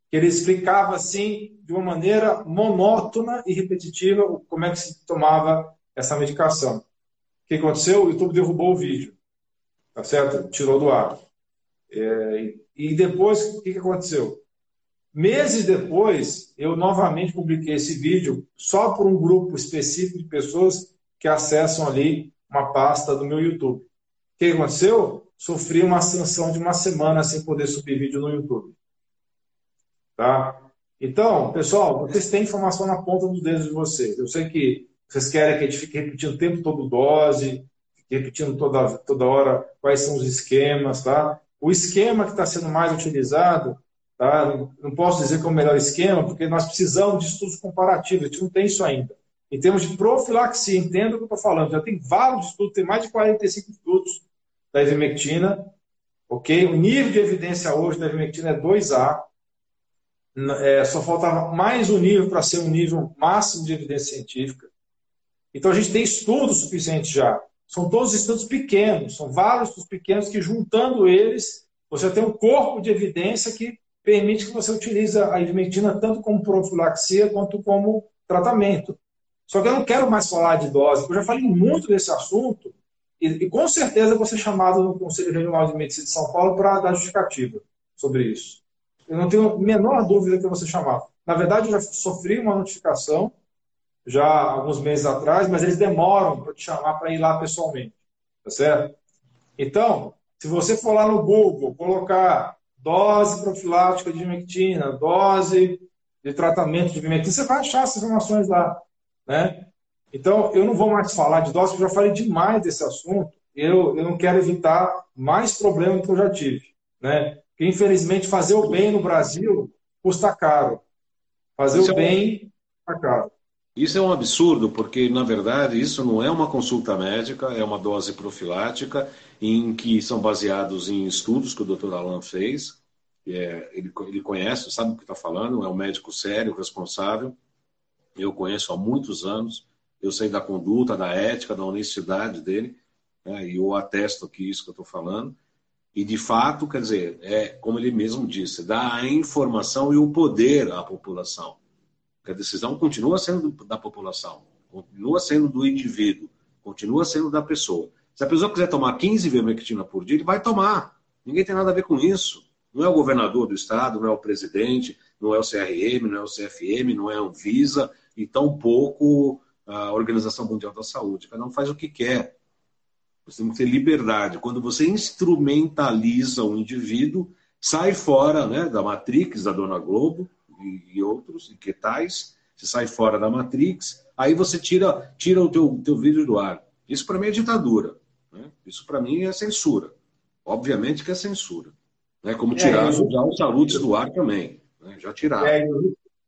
que ele explicava assim, de uma maneira monótona e repetitiva, como é que se tomava essa medicação. O que aconteceu? O YouTube derrubou o vídeo. tá certo? Tirou do ar. É, e depois, o que, aconteceu? Meses depois, eu novamente publiquei esse vídeo só por um grupo específico de pessoas que acessam ali uma pasta do meu YouTube. O que aconteceu? Sofri uma sanção de uma semana sem poder subir vídeo no YouTube. Tá? Então, pessoal, vocês têm informação na ponta dos dedos de vocês. Eu sei que vocês querem que a gente fique repetindo o tempo todo dose, repetindo toda, toda hora quais são os esquemas, tá? O esquema que está sendo mais utilizado, tá? não posso dizer que é o melhor esquema, porque nós precisamos de estudos comparativos, a gente não tem isso ainda. Em termos de profilaxia, entenda o que eu estou falando, já tem vários estudos, tem mais de 45 estudos da ivermectina, ok? O nível de evidência hoje da ivermectina é 2A, é, só faltava mais um nível para ser um nível máximo de evidência científica. Então a gente tem estudos suficientes já. São todos estudos pequenos, são vários estudos pequenos que, juntando eles, você tem um corpo de evidência que permite que você utilize a ivermectina tanto como profilaxia quanto como tratamento. Só que eu não quero mais falar de dose, porque eu já falei muito desse assunto e, e com certeza vou ser chamado no Conselho Regional de Medicina de São Paulo para dar justificativa sobre isso. Eu não tenho a menor dúvida que eu vou. Na verdade, eu já sofri uma notificação já alguns meses atrás, mas eles demoram para te chamar para ir lá pessoalmente. Tá certo? Então, se você for lá no Google, colocar dose profilática de ivermectina, dose de tratamento de ivermectina, você vai achar essas informações lá. Né? Então, eu não vou mais falar de dose, porque eu já falei demais desse assunto. Eu, eu não quero evitar mais problemas que eu já tive. Né? Porque, infelizmente, fazer o bem no Brasil custa caro. Fazer Isso o bem custa caro. Isso é um absurdo, porque, na verdade, isso não é uma consulta médica, é uma dose profilática, em que são baseados em estudos que o Dr. Alan fez. É, ele, ele conhece, sabe o que está falando, é um médico sério, responsável. Eu conheço há muitos anos, eu sei da conduta, da ética, da honestidade dele, né, e eu atesto que isso que eu estou falando. E, de fato, quer dizer, é como ele mesmo disse, dá a informação e o poder à população. A decisão continua sendo da população, continua sendo do indivíduo, continua sendo da pessoa. Se a pessoa quiser tomar 15 vermectina por dia, ele vai tomar. Ninguém tem nada a ver com isso. Não é o governador do estado, não é o presidente, não é o CRM, não é o CFM, não é a Anvisa, e tampouco a Organização Mundial da Saúde. Cada um faz o que quer. Você tem que ter liberdade. Quando você instrumentaliza o indivíduo, sai fora né, da Matrix, da Dona Globo e, outros, e que tais, você sai fora da Matrix, aí você tira, tira o teu, teu vídeo do ar. Isso para mim é ditadura. Né? Isso para mim é censura. Obviamente que é censura. Né? Como é, tiraram é, já os saludos do ar também. Né? Já tiraram. É,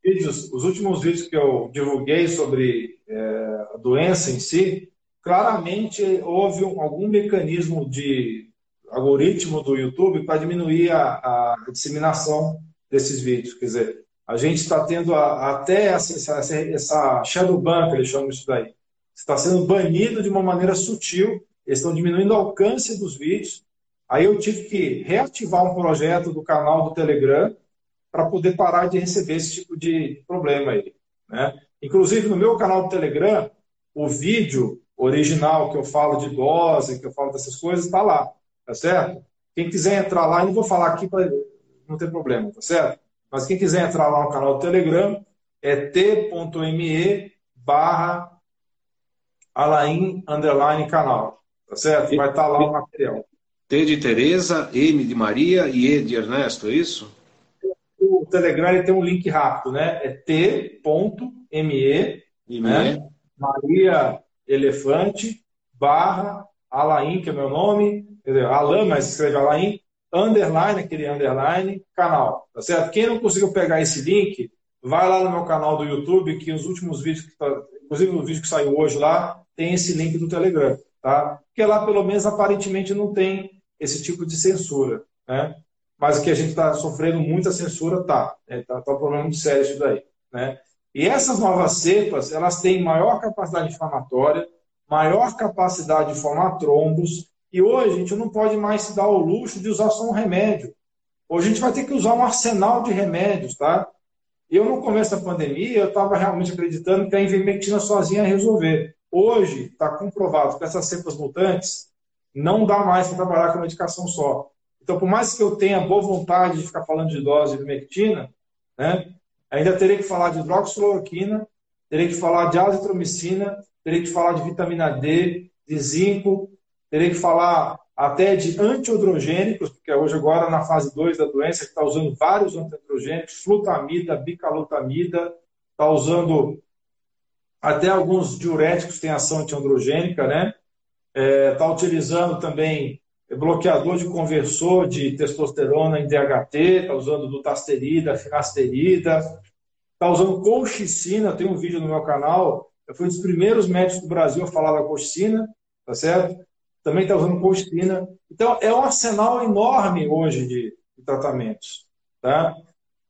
vídeos, os últimos vídeos que eu divulguei sobre é, a doença em si, claramente houve um, algum mecanismo de algoritmo do YouTube para diminuir a, a, disseminação desses vídeos. Quer dizer, a gente está tendo a, até essa, essa, essa shadow ban, que eles chamam isso daí. Está sendo banido de uma maneira sutil, eles estão diminuindo o alcance dos vídeos. Aí eu tive que reativar um projeto do canal do Telegram para poder parar de receber esse tipo de problema aí. Né? Inclusive, no meu canal do Telegram, o vídeo original que eu falo de dose, que eu falo dessas coisas, está lá, tá certo? Quem quiser entrar lá, eu não vou falar aqui para não ter problema, tá certo? Mas quem quiser entrar lá no canal do Telegram, é t.me barra Alain underline canal, tá certo? Vai estar tá lá o material. T de Tereza, M de Maria e E de Ernesto, é isso? O Telegram ele tem um link rápido, né? É t.me, né? Maria Elefante, barra Alain, que é meu nome, Alain, mas escreve Alain, underline, aquele underline, canal, tá certo? Quem não conseguiu pegar esse link, vai lá no meu canal do YouTube, que os últimos vídeos, que tá, inclusive o vídeo que saiu hoje lá, tem esse link do Telegram, tá? Porque lá, pelo menos, aparentemente não tem esse tipo de censura, né? Mas que a gente está sofrendo muita censura, tá. É, tá, tá um problema muito sério isso daí, né? E essas novas cepas, elas têm maior capacidade inflamatória, maior capacidade de formar trombos, e hoje a gente não pode mais se dar o luxo de usar só um remédio. Hoje a gente vai ter que usar um arsenal de remédios, tá? Eu, no começo da pandemia, eu estava realmente acreditando que a ivermectina sozinha ia resolver. Hoje, está comprovado que essas cepas mutantes, não dá mais para trabalhar com medicação só. Então, por mais que eu tenha boa vontade de ficar falando de dose de ivermectina, né, ainda terei que falar de hidroxicloroquina, terei que falar de azitromicina, terei que falar de vitamina D, de zinco, terei que falar até de antiandrogênicos, porque hoje agora na fase 2 da doença está usando vários antiandrogênicos, flutamida, bicalutamida, está usando até alguns diuréticos têm ação antiandrogênica, né? Está é, tá utilizando também bloqueador de conversor de testosterona em DHT, está usando dutasterida, finasterida, está usando colchicina, tem um vídeo no meu canal, eu fui um dos primeiros médicos do Brasil a falar da colchicina, tá certo? Também está usando colchicina. Então, é um arsenal enorme hoje de, de tratamentos, tá?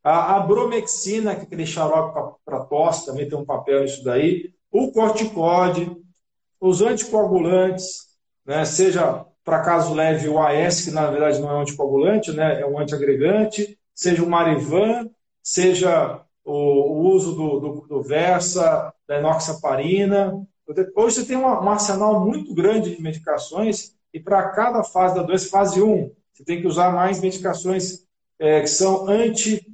A, a bromexina, que é aquele xarope para tosse, também tem um papel nisso daí. O corticode, os anticoagulantes, né, seja para caso leve o AS, que na verdade não é um anticoagulante, né, é um antiagregante, seja o Marivan, seja o, o uso do, do, do, Versa, da enoxaparina. Hoje você tem um, um arsenal muito grande de medicações e para cada fase da doença, fase 1, você tem que usar mais medicações é, que são anti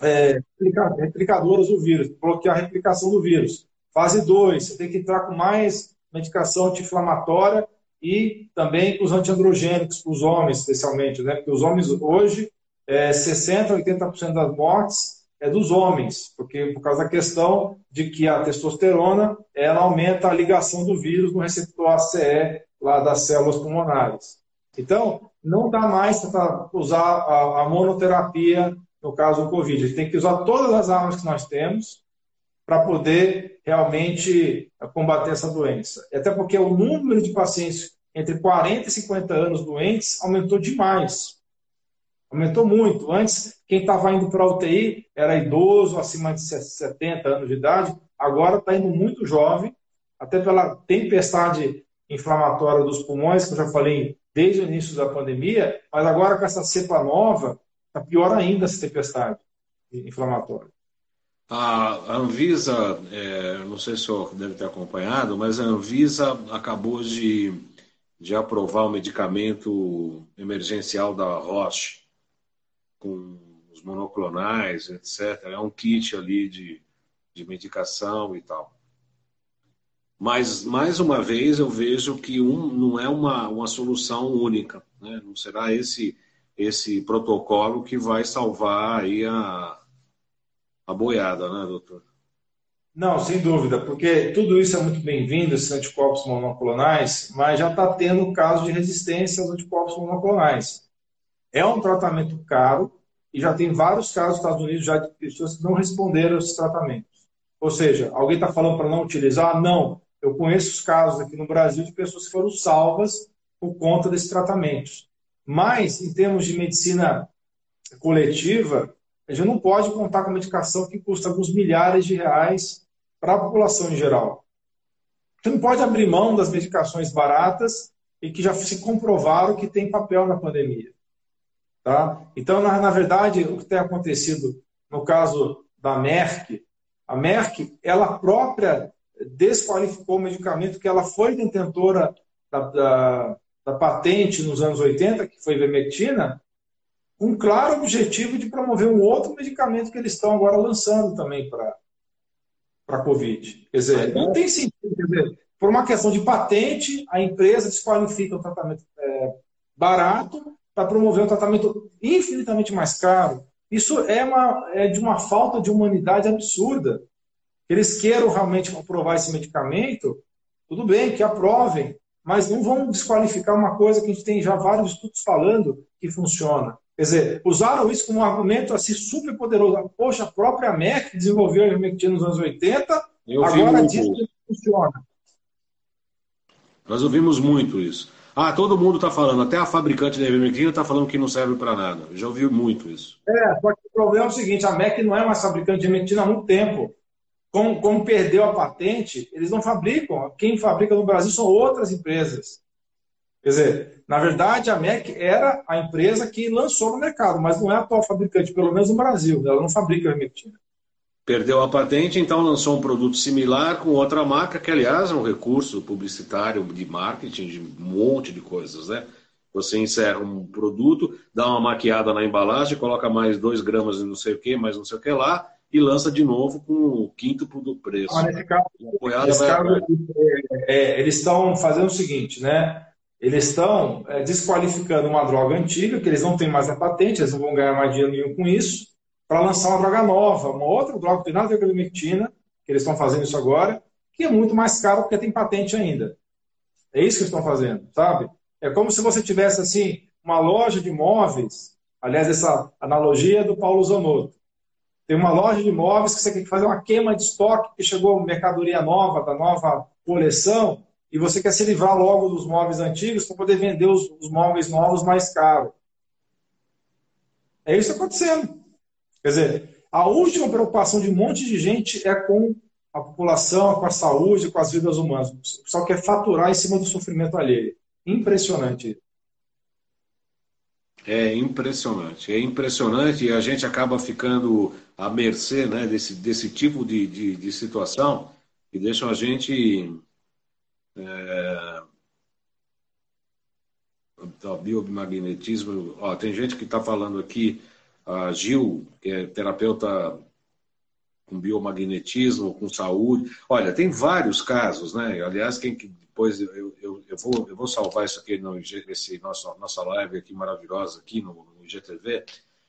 é, replicadoras do vírus, bloquear a replicação do vírus. Fase 2, você tem que entrar com mais medicação anti-inflamatória e também os antiandrogênicos, para os homens especialmente, né? porque os homens hoje, é, 60% a 80% das mortes é dos homens, porque por causa da questão de que a testosterona ela aumenta a ligação do vírus no receptor ACE lá das células pulmonares. Então, não dá mais para usar a, a monoterapia no caso do Covid. A gente tem que usar todas as armas que nós temos para poder realmente combater essa doença. Até porque o número de pacientes entre 40 e 50 anos doentes aumentou demais. Aumentou muito. Antes, quem estava indo para a UTI era idoso, acima de 70 anos de idade. Agora está indo muito jovem, até pela tempestade inflamatória dos pulmões, que eu já falei desde o início da pandemia, mas agora com essa cepa nova, Está pior ainda essa tempestade inflamatória. A Anvisa, é, não sei se o senhor deve ter acompanhado, mas a Anvisa acabou de, de aprovar o medicamento emergencial da Roche, com os monoclonais, etc. É um kit ali de, de medicação e tal. Mas, mais uma vez, eu vejo que um não é uma, uma solução única. Né? Não será esse esse protocolo que vai salvar aí a, a boiada, né, doutor? Não, sem dúvida, porque tudo isso é muito bem-vindo, esses anticorpos monoclonais, mas já está tendo caso de resistência aos anticorpos monoclonais. É um tratamento caro e já tem vários casos nos Estados Unidos já de pessoas que não responderam esses tratamentos. Ou seja, alguém está falando para não utilizar? Não. Eu conheço os casos aqui no Brasil de pessoas que foram salvas por conta desses tratamentos. Mas, em termos de medicina coletiva, a gente não pode contar com medicação que custa alguns milhares de reais para a população em geral. Você não pode abrir mão das medicações baratas e que já se comprovaram que tem papel na pandemia. Tá? Então, na, na verdade, o que tem acontecido no caso da Merck, a Merck, ela própria desqualificou o medicamento que ela foi detentora da, da, da patente nos anos 80, que foi ivermectina, um claro objetivo de promover um outro medicamento que eles estão agora lançando também para a Covid. Quer dizer, não tem sentido. Quer dizer, por uma questão de patente, a empresa desqualifica o tratamento é, barato para promover um tratamento infinitamente mais caro. Isso é, uma, é de uma falta de humanidade absurda. Eles queiram realmente aprovar esse medicamento, tudo bem, que aprovem, mas não vão desqualificar uma coisa que a gente tem já vários estudos falando que funciona. Quer dizer, usaram isso como um argumento assim super poderoso. Poxa, a própria Merck desenvolveu a ivermectina nos anos 80, Eu agora diz que funciona. Nós ouvimos muito isso. Ah, todo mundo está falando, até a fabricante da ivermectina está falando que não serve para nada. Já ouvi muito isso. É, só que o problema é o seguinte, a Merck não é mais fabricante de ivermectina há muito tempo como, como perdeu a patente, eles não fabricam. Quem fabrica no Brasil são outras empresas. Quer dizer, na verdade, a MEC era a empresa que lançou no mercado, mas não é a atual fabricante, pelo menos no Brasil. Ela não fabrica ivermectina. Perdeu a patente, então lançou um produto similar com outra marca, que aliás é um recurso publicitário de marketing de um monte de coisas, né? Você insere um produto, dá uma maquiada na embalagem, coloca mais 2 gramas de não sei o que, mais não sei o que lá, e lança de novo com o quinto do preço. Ah, nesse caso, nesse caso é, é, eles estão fazendo o seguinte, né? Eles estão é, desqualificando uma droga antiga, que eles não têm mais a patente, eles não vão ganhar mais dinheiro nenhum com isso, para lançar uma droga nova, uma outra droga que tem nada a ver com a ivermectina, que eles estão fazendo isso agora, que é muito mais caro porque tem patente ainda. É isso que estão fazendo, sabe? É como se você tivesse assim uma loja de móveis, aliás, essa analogia é do Paulo Zanotto. Tem uma loja de móveis que você quer fazer uma queima de estoque, porque chegou mercadoria nova, da nova coleção, e você quer se livrar logo dos móveis antigos para poder vender os, os móveis novos mais caros. É isso acontecendo. Quer dizer, a última preocupação de um monte de gente é com a população, com a saúde, com as vidas humanas. O pessoal quer faturar em cima do sofrimento alheio. Impressionante. É impressionante, é impressionante e a gente acaba ficando à mercê né, desse, desse tipo de, de, de situação que deixam a gente. É, biomagnetismo. Ó, tem gente que está falando aqui, a Gil, que é terapeuta com biomagnetismo, com saúde. Olha, tem vários casos, né? Aliás, quem depois eu, eu, eu, vou, eu vou salvar isso aqui no esse nosso, nossa live aqui maravilhosa aqui no, no IGTV.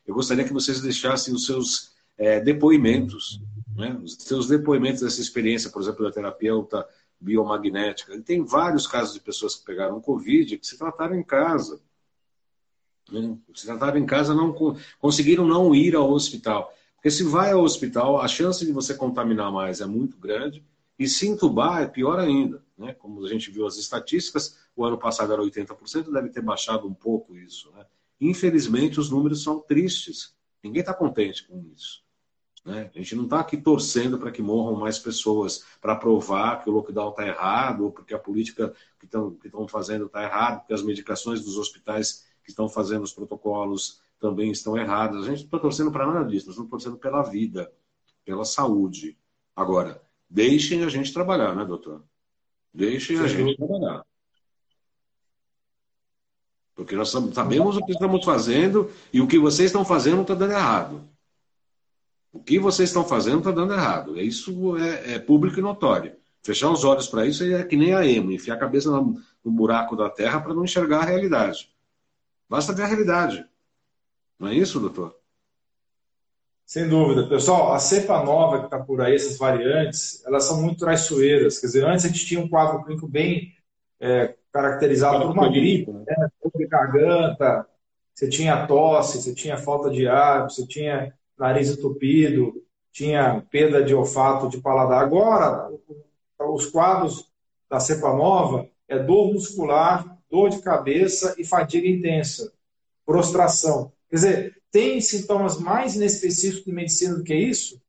Eu gostaria que vocês deixassem os seus é, depoimentos, né? os seus depoimentos dessa experiência, por exemplo, da terapeuta biomagnética. E tem vários casos de pessoas que pegaram Covid que se trataram em casa. Se trataram em casa, não conseguiram não ir ao hospital. Porque se vai ao hospital, a chance de você contaminar mais é muito grande e se entubar é pior ainda. Né? Como a gente viu as estatísticas, o ano passado era 80%, deve ter baixado um pouco isso. Né? Infelizmente, os números são tristes. Ninguém está contente com isso. Né? A gente não está aqui torcendo para que morram mais pessoas, para provar que o lockdown está errado, ou porque a política que estão fazendo está errada, porque as medicações dos hospitais que estão fazendo os protocolos também estão erradas. A gente não está torcendo para nada disso, nós estamos torcendo pela vida, pela saúde. Agora, Deixem a gente trabalhar, né, doutor? Deixem Sim. a gente trabalhar. Porque nós sabemos o que estamos fazendo e o que vocês estão fazendo está dando errado. O que vocês estão fazendo está dando errado. Isso é, é, público e notório. Fechar os olhos para isso é que nem a emo, enfiar a cabeça no, no buraco da terra para não enxergar a realidade. Basta ver a realidade. Não é isso, doutor? Sem dúvida. Pessoal, a cepa nova que está por aí, essas variantes, elas são muito traiçoeiras. Quer dizer, antes a gente tinha um quadro clínico bem é, caracterizado por uma gripe, né? né? de garganta, você tinha tosse, você tinha falta de ar, você tinha nariz entupido, tinha perda de olfato, de paladar. Agora, os quadros da cepa nova é dor muscular, dor de cabeça e fadiga intensa, prostração. Quer dizer, tem sintomas mais inespecíficos de medicina do que isso?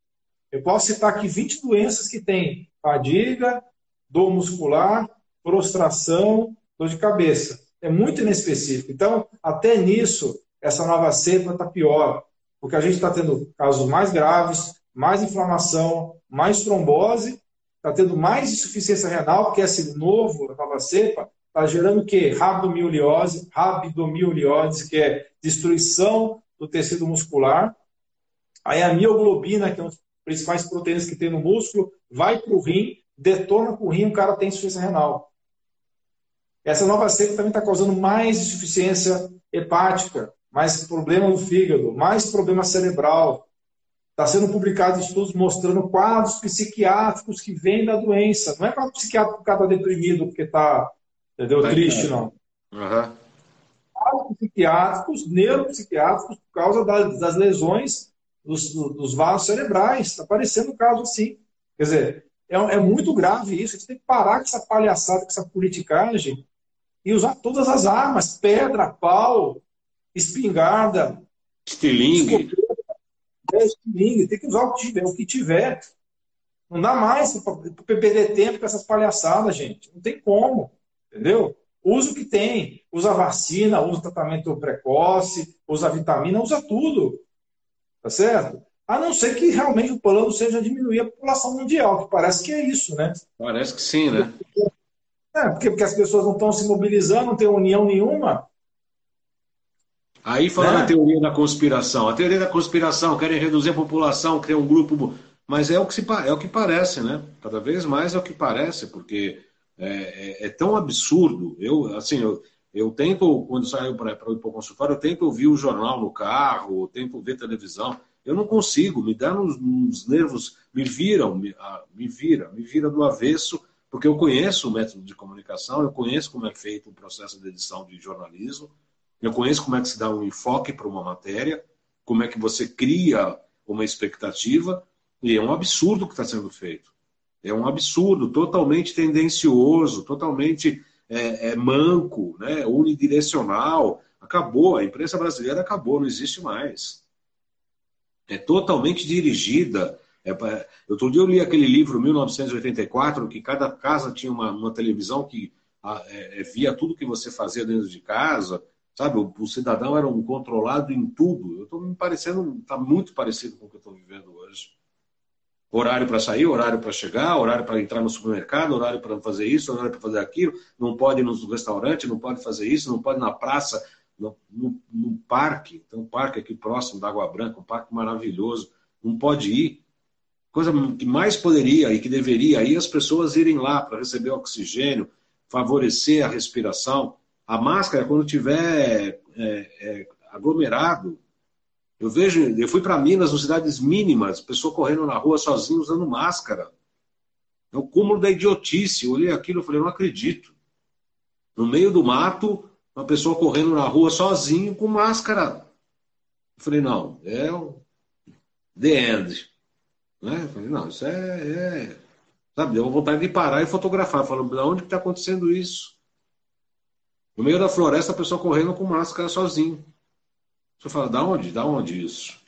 Eu posso citar aqui 20 doenças que têm fadiga, dor muscular, prostração, dor de cabeça. É muito inespecífico. Então, até nisso, essa nova cepa está pior, porque a gente está tendo casos mais graves, mais inflamação, mais trombose, está tendo mais insuficiência renal, porque esse novo, a nova cepa, está gerando o quê? Rabdomioliose, que é destruição do tecido muscular. Aí a mioglobina, que é uma das principais proteínas que tem no músculo, vai para o rim, detona com o rim, o cara tem insuficiência renal. Essa nova cepa também está causando mais insuficiência hepática, mais problema no fígado, mais problema cerebral. Está sendo publicado estudos mostrando quadros psiquiátricos que vêm da doença. Não é quadro psiquiátrico porque está deprimido, porque está triste, não. Uhum psiquiátricos, neuropsiquiátricos, por causa das, das lesões dos, dos, vasos cerebrais. Está aparecendo um caso assim. Quer dizer, é, é, muito grave isso. A gente tem que parar com essa palhaçada, com essa politicagem e usar todas as armas: pedra, pau, espingarda, estilingue. É, estilingue. Tem que usar o que tiver. O que tiver. Não dá mais para perder tempo com essas palhaçadas, gente. Não tem como. Entendeu? Usa o que tem. Usa vacina, usa tratamento precoce, usa vitamina, usa tudo. Tá certo? A não ser que realmente o plano seja diminuir a população mundial, que parece que é isso, né? Parece que sim, né? É, porque, porque as pessoas não estão se mobilizando, não tem união nenhuma. Aí falando né? a teoria da conspiração. A teoria da conspiração, querem reduzir a população, criar um grupo. Mas é o que, se, é o que parece, né? Cada vez mais é o que parece, porque é, é, é tão absurdo. Eu, assim, eu, eu tento, quando saio para ir para o consultório, eu tento ouvir o jornal no carro, eu tento ver televisão. Eu não consigo, me dá uns nervos, me viram, me, ah, me vira, me vira do avesso, porque eu conheço o método de comunicação, eu conheço como é feito o processo de edição de jornalismo, eu conheço como é que se dá um enfoque para uma matéria, como é que você cria uma expectativa, e é um absurdo o que está sendo feito. É um absurdo, totalmente tendencioso, totalmente é, é manco, né? unidirecional. Acabou, a imprensa brasileira acabou, não existe mais. É totalmente dirigida. É, outro dia eu li aquele livro, 1984, que cada casa tinha uma, uma televisão que a, é, é, via tudo que você fazia dentro de casa. Sabe, o, o cidadão era um controlado em tudo. Eu estou me parecendo, está muito parecido com o que eu estou vivendo hoje. Horário para sair, horário para chegar, horário para entrar no supermercado, horário para fazer isso, horário para fazer aquilo. Não pode ir no restaurante, não pode fazer isso, não pode ir na praça, no, no, no parque. Tem um parque aqui próximo da Água Branca, um parque maravilhoso. Não pode ir. Coisa que mais poderia e que deveria ir as pessoas irem lá para receber oxigênio, favorecer a respiração. A máscara, quando tiver é, é, aglomerado, eu vejo, eu fui para Minas, em cidades mínimas, pessoa correndo na rua sozinha usando máscara. É o cúmulo da idiotice. Eu olhei aquilo e falei, não acredito. No meio do mato, uma pessoa correndo na rua sozinho com máscara. Eu falei, não, é o the end. Né? Eu falei, não, isso é, é... Sabe, deu vontade de parar e fotografar. Falando, de onde está acontecendo isso? No meio da floresta, a pessoa correndo com máscara sozinho. Você fala, da onde? Da onde isso?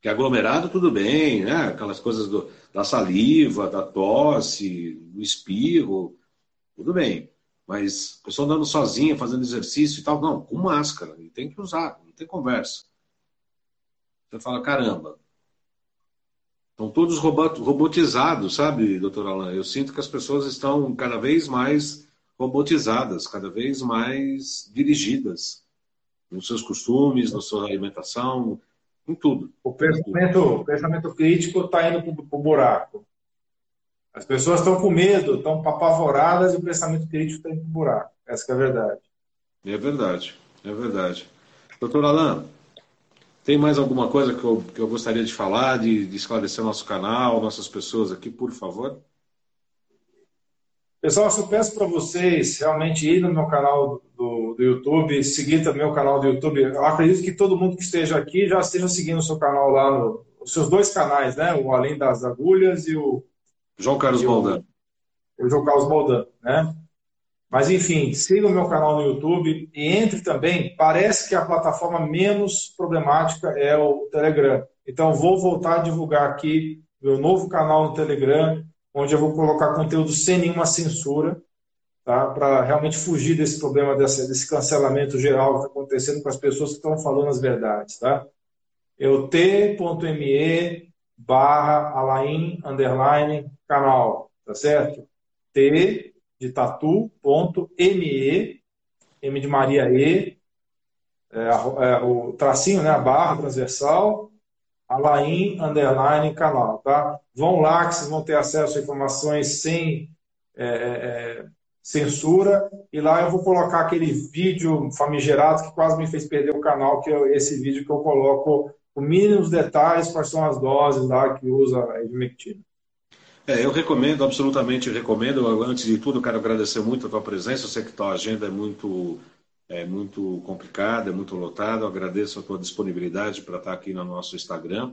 Que aglomerado, tudo bem, né? Aquelas coisas do, da saliva, da tosse, do espirro, tudo bem. Mas a pessoa andando sozinha, fazendo exercício e tal, não, com máscara, e tem que usar, não tem conversa. Você fala, caramba, estão todos robotizados, sabe, doutor Alain? Eu sinto que as pessoas estão cada vez mais robotizadas, cada vez mais dirigidas nos seus costumes, na sua alimentação, em tudo. O pensamento, o pensamento crítico está indo para o buraco. As pessoas estão com medo, estão apavoradas e o pensamento crítico está indo para o buraco. Essa é a verdade. É verdade, é verdade. Doutor Alain, tem mais alguma coisa que eu, que eu gostaria de falar, de, de esclarecer nosso canal, nossas pessoas aqui, por favor? Pessoal, eu só peço para vocês realmente ir no meu canal do, do YouTube, seguir também o canal do YouTube. Eu acredito que todo mundo que esteja aqui já esteja seguindo o seu canal lá, no, os seus dois canais, né? O Além das Agulhas e o. João Carlos Boldan. O, o João Carlos Boldan, né? Mas, enfim, siga o meu canal no YouTube e entre também. Parece que a plataforma menos problemática é o Telegram. Então, vou voltar a divulgar aqui meu novo canal no Telegram onde eu vou colocar conteúdo sem nenhuma censura, tá? para realmente fugir desse problema, desse, desse cancelamento geral que está acontecendo com as pessoas que estão falando as verdades. Tá? Eu t.me barra alain underline canal, tá certo? T de tatu.me, M de Maria E, é, é, o tracinho, né, a barra transversal, Alain Underline canal, tá? Vão lá que vocês vão ter acesso a informações sem é, é, é, censura. E lá eu vou colocar aquele vídeo famigerado que quase me fez perder o canal, que é esse vídeo que eu coloco com mínimos detalhes, quais são as doses lá que usa a ivermectina. É, eu recomendo, absolutamente recomendo. Antes de tudo, quero agradecer muito a tua presença. Eu sei que tua agenda é muito é muito complicado, é muito lotado. Eu agradeço a tua disponibilidade para estar aqui no nosso Instagram.